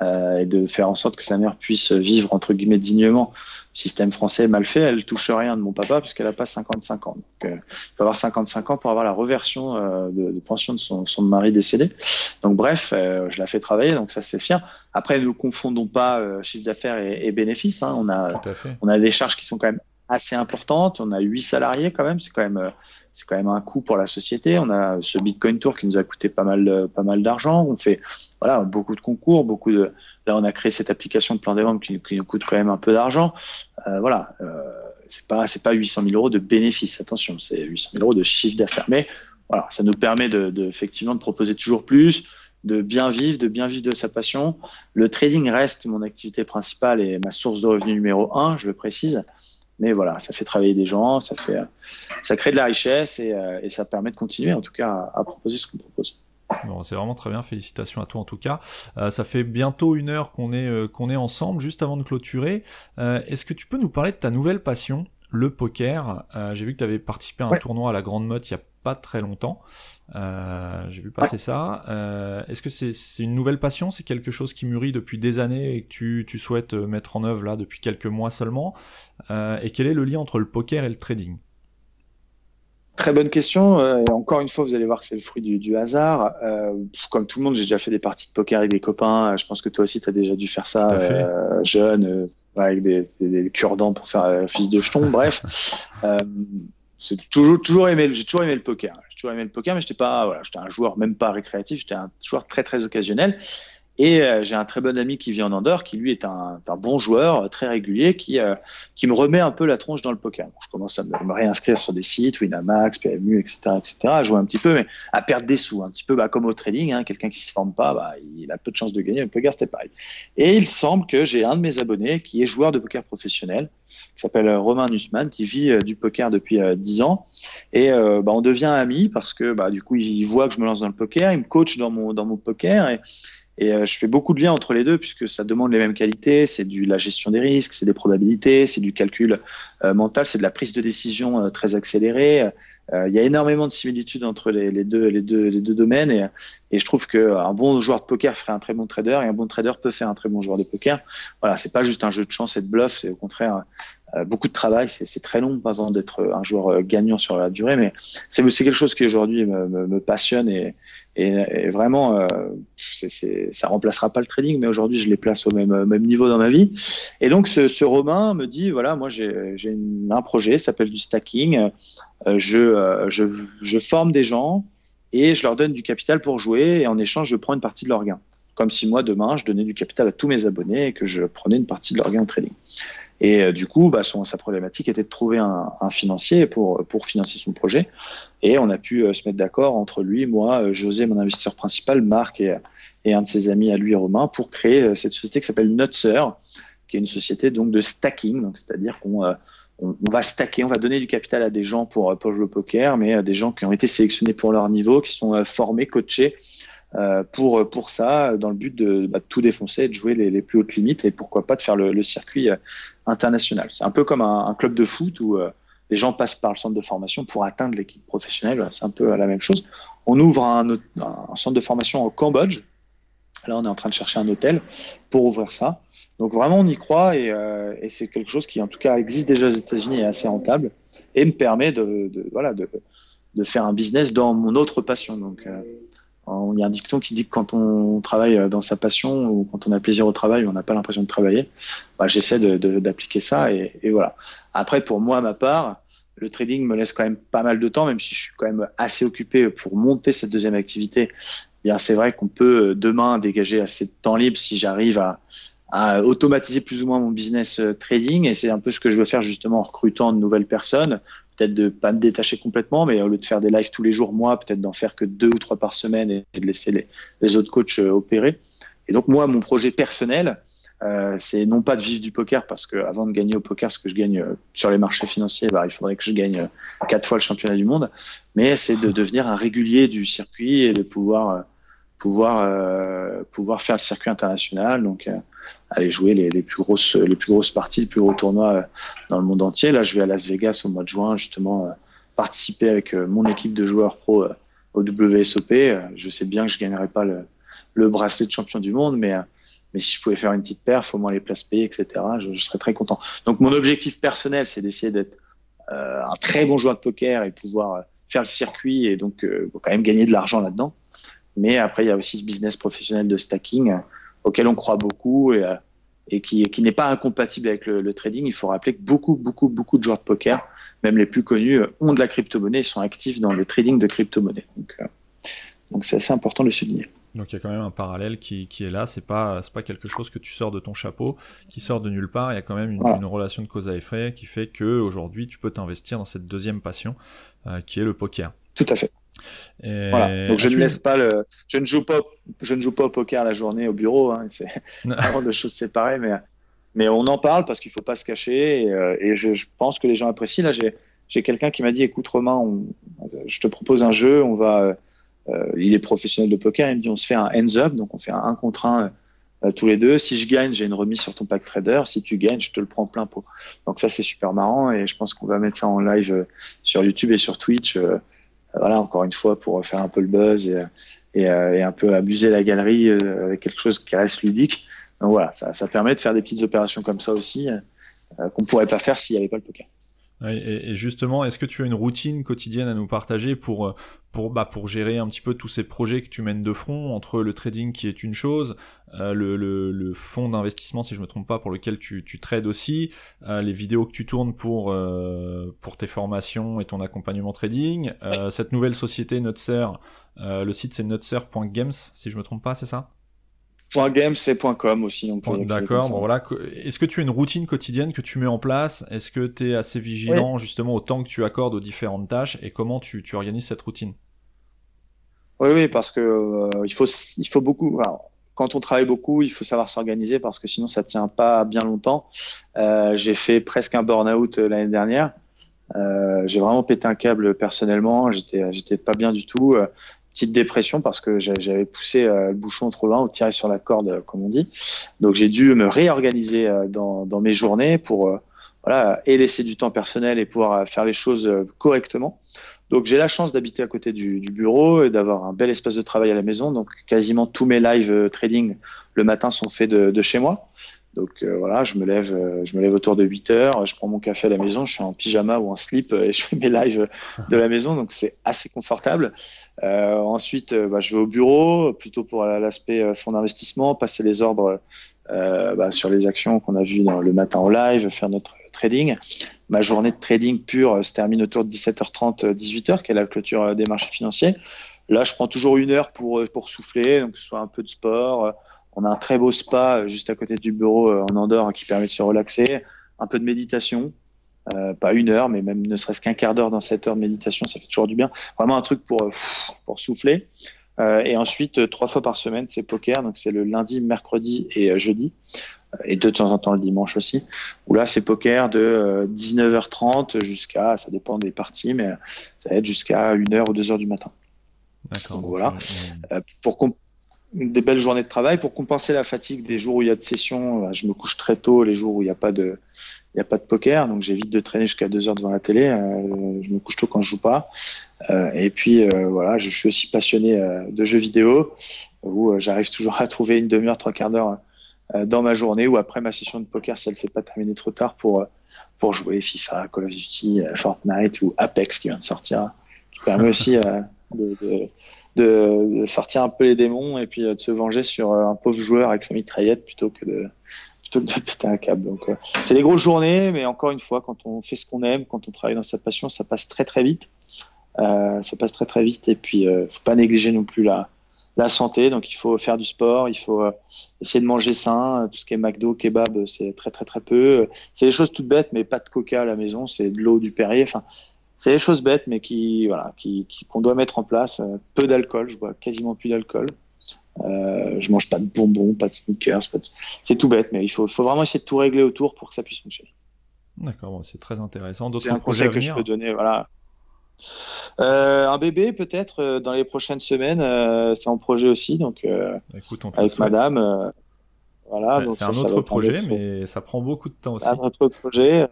euh, et de faire en sorte que sa mère puisse vivre entre guillemets dignement. Le système français est mal fait, elle touche rien de mon papa puisqu'elle n'a pas 55 ans. Donc, euh, il faut avoir 55 ans pour avoir la reversion euh, de, de, pension de son, son, mari décédé. Donc bref, je la fais travailler, donc ça c'est fier. Après, ne confondons pas chiffre d'affaires et, et bénéfices. Hein. On a on a des charges qui sont quand même assez importantes. On a huit salariés quand même, c'est quand même c'est quand même un coût pour la société. On a ce Bitcoin Tour qui nous a coûté pas mal, pas mal d'argent. On fait voilà beaucoup de concours, beaucoup de. Là, on a créé cette application de plan des ventes qui, nous coûte quand même un peu d'argent. Euh, voilà, euh, c'est pas c'est pas 800 000 euros de bénéfices. Attention, c'est 800 000 euros de chiffre d'affaires. Mais voilà, ça nous permet de, de, effectivement de proposer toujours plus, de bien vivre, de bien vivre de sa passion. Le trading reste mon activité principale et ma source de revenus numéro un, je le précise. Mais voilà, ça fait travailler des gens, ça fait, ça crée de la richesse et, euh, et ça permet de continuer en tout cas à, à proposer ce qu'on propose. Bon, c'est vraiment très bien, félicitations à toi en tout cas. Euh, ça fait bientôt une heure qu'on est, euh, qu'on est ensemble, juste avant de clôturer. Euh, Est-ce que tu peux nous parler de ta nouvelle passion, le poker? Euh, J'ai vu que tu avais participé à un ouais. tournoi à la Grande Motte il y a pas très longtemps. J'ai vu passer ouais. ça. Est-ce que c'est une nouvelle passion? C'est quelque chose qui mûrit depuis des années et que tu, tu souhaites mettre en œuvre là depuis quelques mois seulement? Et quel est le lien entre le poker et le trading? Très bonne question. Euh, et encore une fois, vous allez voir que c'est le fruit du, du hasard. Euh, comme tout le monde, j'ai déjà fait des parties de poker avec des copains. Je pense que toi aussi, tu as déjà dû faire ça euh, jeune, euh, avec des, des, des cure-dents pour faire euh, fils de jeton. Bref, c'est toujours toujours aimé. J'ai toujours aimé le poker. J'ai toujours aimé le poker, mais j'étais pas voilà, j'étais un joueur même pas récréatif. J'étais un joueur très très occasionnel. Et euh, j'ai un très bon ami qui vit en Andorre, qui lui est un, bon joueur, euh, très régulier, qui, euh, qui me remet un peu la tronche dans le poker. je commence à me, réinscrire sur des sites, Winamax, PMU, etc., etc., à jouer un petit peu, mais à perdre des sous, un petit peu bah, comme au trading. Hein, Quelqu'un qui se forme pas, bah, il a peu de chances de gagner. Le poker, c'était pareil. Et il semble que j'ai un de mes abonnés qui est joueur de poker professionnel, qui s'appelle Romain Nussmann, qui vit du poker depuis 10 ans. Et bah, on devient amis parce que du coup, il voit que je me lance dans le poker, il me coach dans mon, poker. Et euh, je fais beaucoup de liens entre les deux puisque ça demande les mêmes qualités. C'est de la gestion des risques, c'est des probabilités, c'est du calcul euh, mental, c'est de la prise de décision euh, très accélérée. il y a énormément de similitudes entre les, deux, les, deux, les deux domaines et, et je trouve qu'un bon joueur de poker ferait un très bon trader et un bon trader peut faire un très bon joueur de poker. Voilà, c'est pas juste un jeu de chance et de bluff, c'est au contraire beaucoup de travail. C'est très long avant d'être un joueur gagnant sur la durée, mais c'est quelque chose qui aujourd'hui me, passionne et, vraiment, euh, c'est, ça remplacera pas le trading, mais aujourd'hui, je les place au même, niveau dans ma vie. Et donc, ce, ce Romain me dit, voilà, moi, j'ai, un projet, ça s'appelle du stacking. Euh, je, euh, je, je forme des gens et je leur donne du capital pour jouer et en échange, je prends une partie de leur gain. Comme si moi, demain, je donnais du capital à tous mes abonnés et que je prenais une partie de leur gain en trading. Et euh, du coup, bah, sa problématique était de trouver un, financier pour, financer son projet. Et on a pu euh, se mettre d'accord entre lui, moi, euh, José, mon investisseur principal, Marc et, un de ses amis à lui, Romain, pour créer cette société qui s'appelle Nutser, qui est une société donc de stacking, c'est-à-dire qu'on on, va stacker, on va donner du capital à des gens pour, pour jouer au poker, mais à des gens qui ont été sélectionnés pour leur niveau, qui sont formés, coachés euh, pour pour ça, dans le but de bah, tout défoncer, de jouer les, les, plus hautes limites et pourquoi pas de faire le, le circuit euh, international. C'est un peu comme un, un, club de foot où euh, les gens passent par le centre de formation pour atteindre l'équipe professionnelle. C'est un peu la même chose. On ouvre un, un, centre de formation au Cambodge. Là, on est en train de chercher un hôtel pour ouvrir ça. Donc vraiment, on y croit et, euh, et c'est quelque chose qui, en tout cas, existe déjà aux États-Unis et assez rentable et me permet de, de voilà de, de, faire un business dans mon autre passion. Donc il y a un dicton qui dit que quand on travaille dans sa passion ou quand on a plaisir au travail, on n'a pas l'impression de travailler. Bah, J'essaie d'appliquer ça et, voilà. Après, pour moi, ma part, le trading me laisse quand même pas mal de temps, même si je suis quand même assez occupé pour monter cette deuxième activité. Eh c'est vrai qu'on peut demain dégager assez de temps libre si j'arrive à, à automatiser plus ou moins mon business euh, trading et c'est un peu ce que je veux faire justement en recrutant de nouvelles personnes peut-être de pas me détacher complètement, mais au lieu de faire des lives tous les jours, moi, peut-être d'en faire que deux ou trois par semaine et, de laisser les, autres coachs euh, opérer. Et donc moi, mon projet personnel, euh, c'est non pas de vivre du poker, parce que avant de gagner au poker, ce que je gagne euh, sur les marchés financiers, bah, il faudrait que je gagne quatre fois le championnat du monde, mais c'est de devenir un régulier du circuit et de pouvoir pouvoir pouvoir faire le circuit international donc aller jouer les, plus grosses les plus grosses parties les plus gros tournois euh, dans le monde entier. Là je vais à Las Vegas au mois de juin justement participer avec mon équipe de joueurs pro au WSOP je sais bien que je gagnerai pas le, le bracelet de champion du monde mais mais si je pouvais faire une petite perf au moins les places payées etc je, serais très content. Donc mon objectif personnel c'est d'essayer d'être un très bon joueur de poker et pouvoir faire le circuit et donc quand même gagner de l'argent là-dedans. Mais après, il y a aussi ce business professionnel de stacking euh, auquel on croit beaucoup et, euh, et qui, qui n'est pas incompatible avec le, le, trading. Il faut rappeler que beaucoup, beaucoup, beaucoup de joueurs de poker, même les plus connus, euh, ont de la crypto-monnaie et sont actifs dans le trading de crypto-monnaie. Donc, donc c'est assez important de le souligner. Donc il y a quand même un parallèle qui, qui est là, c'est pas c'est pas quelque chose que tu sors de ton chapeau, qui sort de nulle part, il y a quand même une, voilà. une relation de cause à effet qui fait que aujourd'hui tu peux t'investir dans cette deuxième passion euh, qui est le poker. Tout à fait. Et... Voilà. Donc je ne laisse pas le, je ne joue pas, je ne joue pas au poker la journée au bureau. Hein. C'est vraiment deux choses séparées, mais mais on en parle parce qu'il faut pas se cacher et, euh, et je, je, pense que les gens apprécient. Là, j'ai j'ai quelqu'un qui m'a dit, écoute Romain, on, je te propose un jeu, on va, euh, il est professionnel de poker, il me dit, on se fait un hands up, donc on fait un 1 contre 1 euh, tous les deux. Si je gagne, j'ai une remise sur ton pack trader. Si tu gagnes, je te le prends plein pot. Donc ça, c'est super marrant et je pense qu'on va mettre ça en live euh, sur YouTube et sur Twitch voilà, encore une fois, pour faire un peu le buzz et, et, euh, un peu abuser la galerie euh, avec quelque chose qui reste ludique. Donc voilà, ça, ça permet de faire des petites opérations comme ça aussi euh, qu'on pourrait pas faire s'il n'y avait pas le poker. Et, justement, est-ce que tu as une routine quotidienne à nous partager pour pour bah pour gérer un petit peu tous ces projets que tu mènes de front entre le trading qui est une chose, euh, le, le, le, fonds d'investissement si je me trompe pas pour lequel tu, tu trades aussi, euh, les vidéos que tu tournes pour euh, pour tes formations et ton accompagnement trading, euh, cette nouvelle société Nutser, euh, le site c'est nutser.games si je me trompe pas, c'est ça? .game c'est .com aussi. D'accord. Bon voilà. Est-ce que tu as une routine quotidienne que tu mets en place? Est-ce que tu es assez vigilant justement au temps que tu accordes aux différentes tâches? Et comment tu, tu organises cette routine? Oui, oui, parce que euh, il faut il faut beaucoup. quand on travaille beaucoup, il faut savoir s'organiser parce que sinon ça tient pas bien longtemps. Euh, j'ai fait presque un burn-out euh, l'année dernière. Euh, j'ai vraiment pété un câble personnellement. J'étais, j'étais pas bien du tout. Euh, petite dépression parce que j'avais poussé euh, le bouchon trop loin ou tiré sur la corde, comme on dit. Donc j'ai dû me réorganiser dans, dans mes journées pour voilà et laisser du temps personnel et pouvoir faire les choses correctement. Donc j'ai la chance d'habiter à côté du, bureau et d'avoir un bel espace de travail à la maison. Donc quasiment tous mes live trading le matin sont faits de, chez moi. Donc euh, voilà, je me lève, euh, je me lève autour de 8 heures, je prends mon café à la maison, je suis en pyjama ou en slip euh, et je fais mes lives de la maison, donc c'est assez confortable. Ensuite, bah, je vais au bureau, plutôt pour l'aspect fonds d'investissement, passer les ordres bah, sur les actions qu'on a vues le matin en live, faire notre trading. Ma journée de trading pure se termine autour de 17h30, 18h, qui est la clôture des marchés financiers. Là, je prends toujours une heure pour, pour souffler, donc que ce soit un peu de sport, on a un très beau spa euh, juste à côté du bureau euh, en Andorre hein, qui permet de se relaxer, un peu de méditation, euh, pas une heure, mais même ne serait-ce qu'un quart d'heure dans cette heure de méditation, ça fait toujours du bien. Vraiment un truc pour pour souffler. et ensuite, trois fois par semaine, c'est poker. Donc c'est le lundi, mercredi et jeudi. Et de temps en temps le dimanche aussi. Où là, c'est poker de 19h30 jusqu'à, ça dépend des parties, mais ça va être jusqu'à 1h ou 2h du matin. D'accord. Voilà. pour, des belles journées de travail pour compenser la fatigue des jours où il y a de session. Euh, je me couche très tôt les jours où il n'y a pas de il n'y a pas de poker, donc j'évite de traîner jusqu'à deux heures devant la télé. Euh, je me couche tôt quand je joue pas. Euh, et puis voilà, je suis aussi passionné de jeux vidéo où j'arrive toujours à trouver une demi-heure, trois quarts d'heure dans ma journée ou après ma session de poker si elle ne s'est pas terminée trop tard pour pour jouer FIFA, Call of Duty, Fortnite ou Apex qui vient de sortir, qui permet aussi de, de de, sortir un peu les démons et puis euh, de se venger sur euh, un pauvre joueur avec sa mitraillette plutôt que de plutôt de péter un câble. Euh, c'est des grosses journées, mais encore une fois, quand on fait ce qu'on aime, quand on travaille dans sa passion, ça passe très très vite. Euh, ça passe très très vite et puis euh, faut pas négliger non plus la la santé. Donc il faut faire du sport, il faut essayer de manger sain. Tout ce qui est McDo, kebab, c'est très très très peu. C'est des choses toutes bêtes, mais pas de coca à la maison, c'est de l'eau du Perrier. Enfin, c'est des choses bêtes, mais qui voilà, qui qu'on doit mettre en place. Euh, peu d'alcool, je bois quasiment plus d'alcool. Euh, je mange pas de bonbons, pas de sneakers, c'est tout bête, mais il faut, faut vraiment essayer de tout régler autour pour que ça puisse fonctionner. D'accord, c'est très intéressant. C'est un conseil que je peux donner, voilà. Euh, un bébé peut-être euh, dans les prochaines semaines, euh, c'est en projet aussi, donc Écoute, avec Madame. voilà, c'est un autre projet, mais ça prend beaucoup de temps aussi. Un autre projet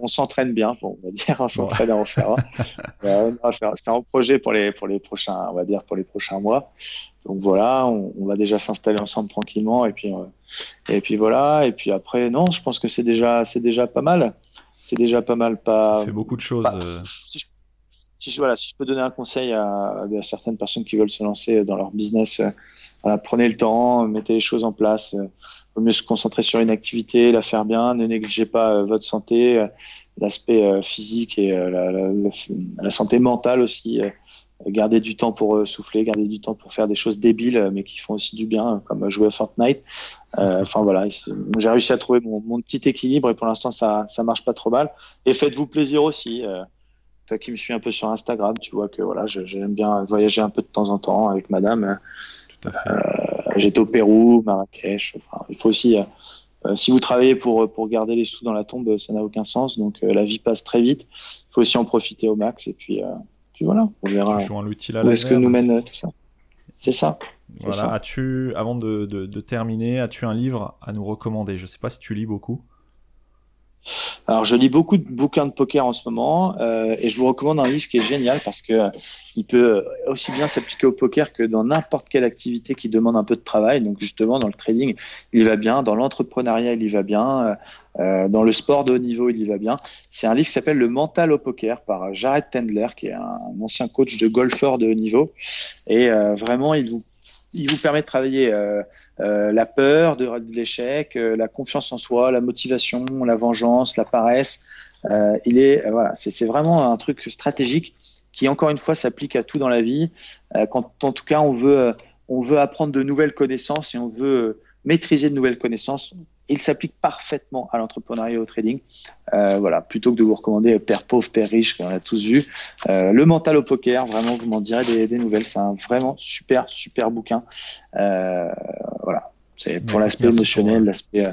on s'entraîne bien, on va dire, on s'entraîne à en faire. c'est un projet pour les pour les prochains, on va dire pour les prochains mois. Donc voilà, on, va déjà s'installer ensemble tranquillement et puis euh, et puis voilà et puis après non, je pense que c'est déjà c'est déjà pas mal. C'est déjà pas mal. Pas. Ça fait beaucoup de choses. Euh. si, je, voilà, si je peux donner un conseil à, à, certaines personnes qui veulent se lancer dans leur business, euh, prenez le temps, mettez les choses en place vaut mieux se concentrer sur une activité, la faire bien, ne négligez pas euh, votre santé, euh, l'aspect euh, physique et la, la, la, santé mentale aussi. Gardez du temps pour souffler, gardez du temps pour faire des choses débiles, mais qui font aussi du bien, comme jouer à Fortnite. Enfin voilà, j'ai réussi à trouver mon, mon, petit équilibre et pour l'instant ça ça marche pas trop mal. Et faites-vous plaisir aussi. Toi qui me suis un peu sur Instagram, tu vois que voilà, j'aime bien voyager un peu de temps en temps avec Madame. Tout à fait. J'étais au Pérou, Marrakech. Enfin, il faut aussi, euh, euh, si vous travaillez pour pour garder les sous dans la tombe, ça n'a aucun sens. Donc euh, la vie passe très vite. Il faut aussi en profiter au max. Et puis, puis voilà, on verra. où est-ce que nous mène tout ça. C'est ça. Voilà. As-tu, avant de, de, de terminer, as-tu un livre à nous recommander? Je ne sais pas si tu lis beaucoup. Alors, je lis beaucoup de bouquins de poker en ce moment euh, et je vous recommande un livre qui est génial parce que euh, il peut aussi bien s'appliquer au poker que dans n'importe quelle activité qui demande un peu de travail. Donc, justement, dans le trading, il va bien. Dans l'entrepreneuriat, il y va bien. Euh, dans le sport de haut niveau, il y va bien. C'est un livre qui s'appelle Le mental au poker par Jared Tendler, qui est un, ancien coach de golfeur de haut niveau. Et vraiment, il vous, il vous permet de travailler euh, la peur de, l'échec, euh, la confiance en soi, la motivation, la vengeance, la paresse. Euh, il est voilà, c'est vraiment un truc stratégique qui encore une fois s'applique à tout dans la vie. quand en tout cas on veut on veut apprendre de nouvelles connaissances et on veut maîtriser de nouvelles connaissances, il s'applique parfaitement à l'entrepreneuriat et au trading. Euh, voilà, plutôt que de vous recommander Père pauvre, Père riche, qu'on a tous vu. Euh, le mental au poker, vraiment, vous m'en direz des, nouvelles. C'est un vraiment super, super bouquin. Euh, voilà, c'est pour l'aspect émotionnel, l'aspect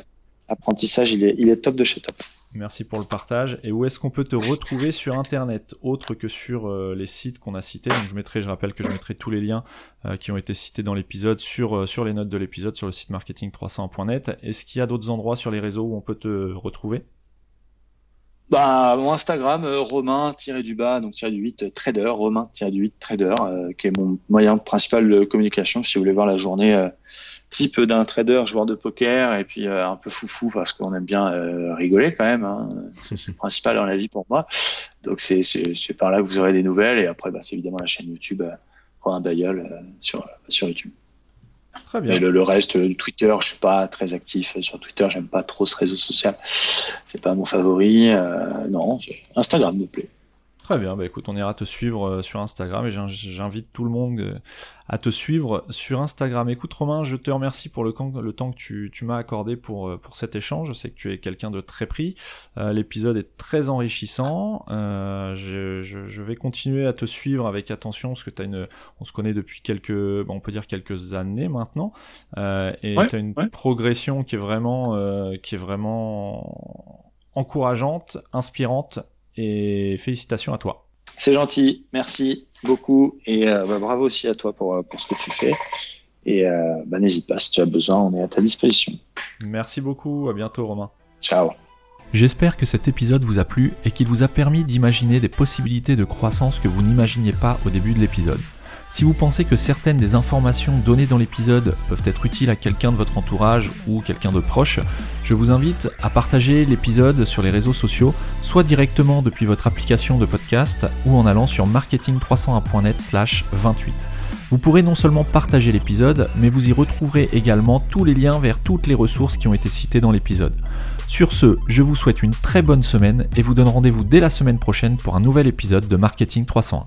apprentissage, il est, il est top de chez top. Merci pour le partage. Et où est-ce qu'on peut te retrouver sur Internet, autre que sur euh, les sites qu'on a cités? Donc je mettrai, je rappelle que je mettrai tous les liens euh, qui ont été cités dans l'épisode sur euh, sur les notes de l'épisode sur le site marketing300.net. Est-ce qu'il y a d'autres endroits sur les réseaux où on peut te retrouver? Bah, mon Instagram, Romain-du-bas, donc du 8 trader, Romain-du-8 trader, qui est mon moyen principal de communication si vous voulez voir la journée type d'un trader, joueur de poker, et puis euh, un peu foufou parce qu'on aime bien euh, rigoler quand même. Hein. C'est le principal dans la vie pour moi. Donc c'est par là que vous aurez des nouvelles. Et après, bah, c'est évidemment la chaîne YouTube euh, Romain Bayol sur, sur YouTube. Très bien. Et le, reste, Twitter, je suis pas très actif sur Twitter. J'aime pas trop ce réseau social. C'est pas mon favori. non, Instagram me plaît. Très bien, bah écoute, on ira te suivre euh, sur Instagram et j'invite tout le monde euh, à te suivre sur Instagram. Écoute Romain, je te remercie pour le, temps que tu, m'as accordé pour, euh, pour cet échange. Je sais que tu es quelqu'un de très pris. L'épisode est très enrichissant. je, vais continuer à te suivre avec attention parce que as une, on se connaît depuis quelques, on peut dire quelques années maintenant, et tu as une progression qui est vraiment, qui est vraiment encourageante, inspirante et félicitations à toi. C'est gentil, merci beaucoup et euh, bah, bravo aussi à toi pour, euh, pour ce que tu fais. Et euh, bah, n'hésite pas si tu as besoin, on est à ta disposition. Merci beaucoup, à bientôt Romain. Ciao. J'espère que cet épisode vous a plu et qu'il vous a permis d'imaginer des possibilités de croissance que vous n'imaginiez pas au début de l'épisode. Si vous pensez que certaines des informations données dans l'épisode peuvent être utiles à quelqu'un de votre entourage ou quelqu'un de proche, je vous invite à partager l'épisode sur les réseaux sociaux, soit directement depuis votre application de podcast ou en allant sur marketing301.net slash 28. Vous pourrez non seulement partager l'épisode, mais vous y retrouverez également tous les liens vers toutes les ressources qui ont été citées dans l'épisode. Sur ce, je vous souhaite une très bonne semaine et vous donne rendez-vous dès la semaine prochaine pour un nouvel épisode de Marketing 301.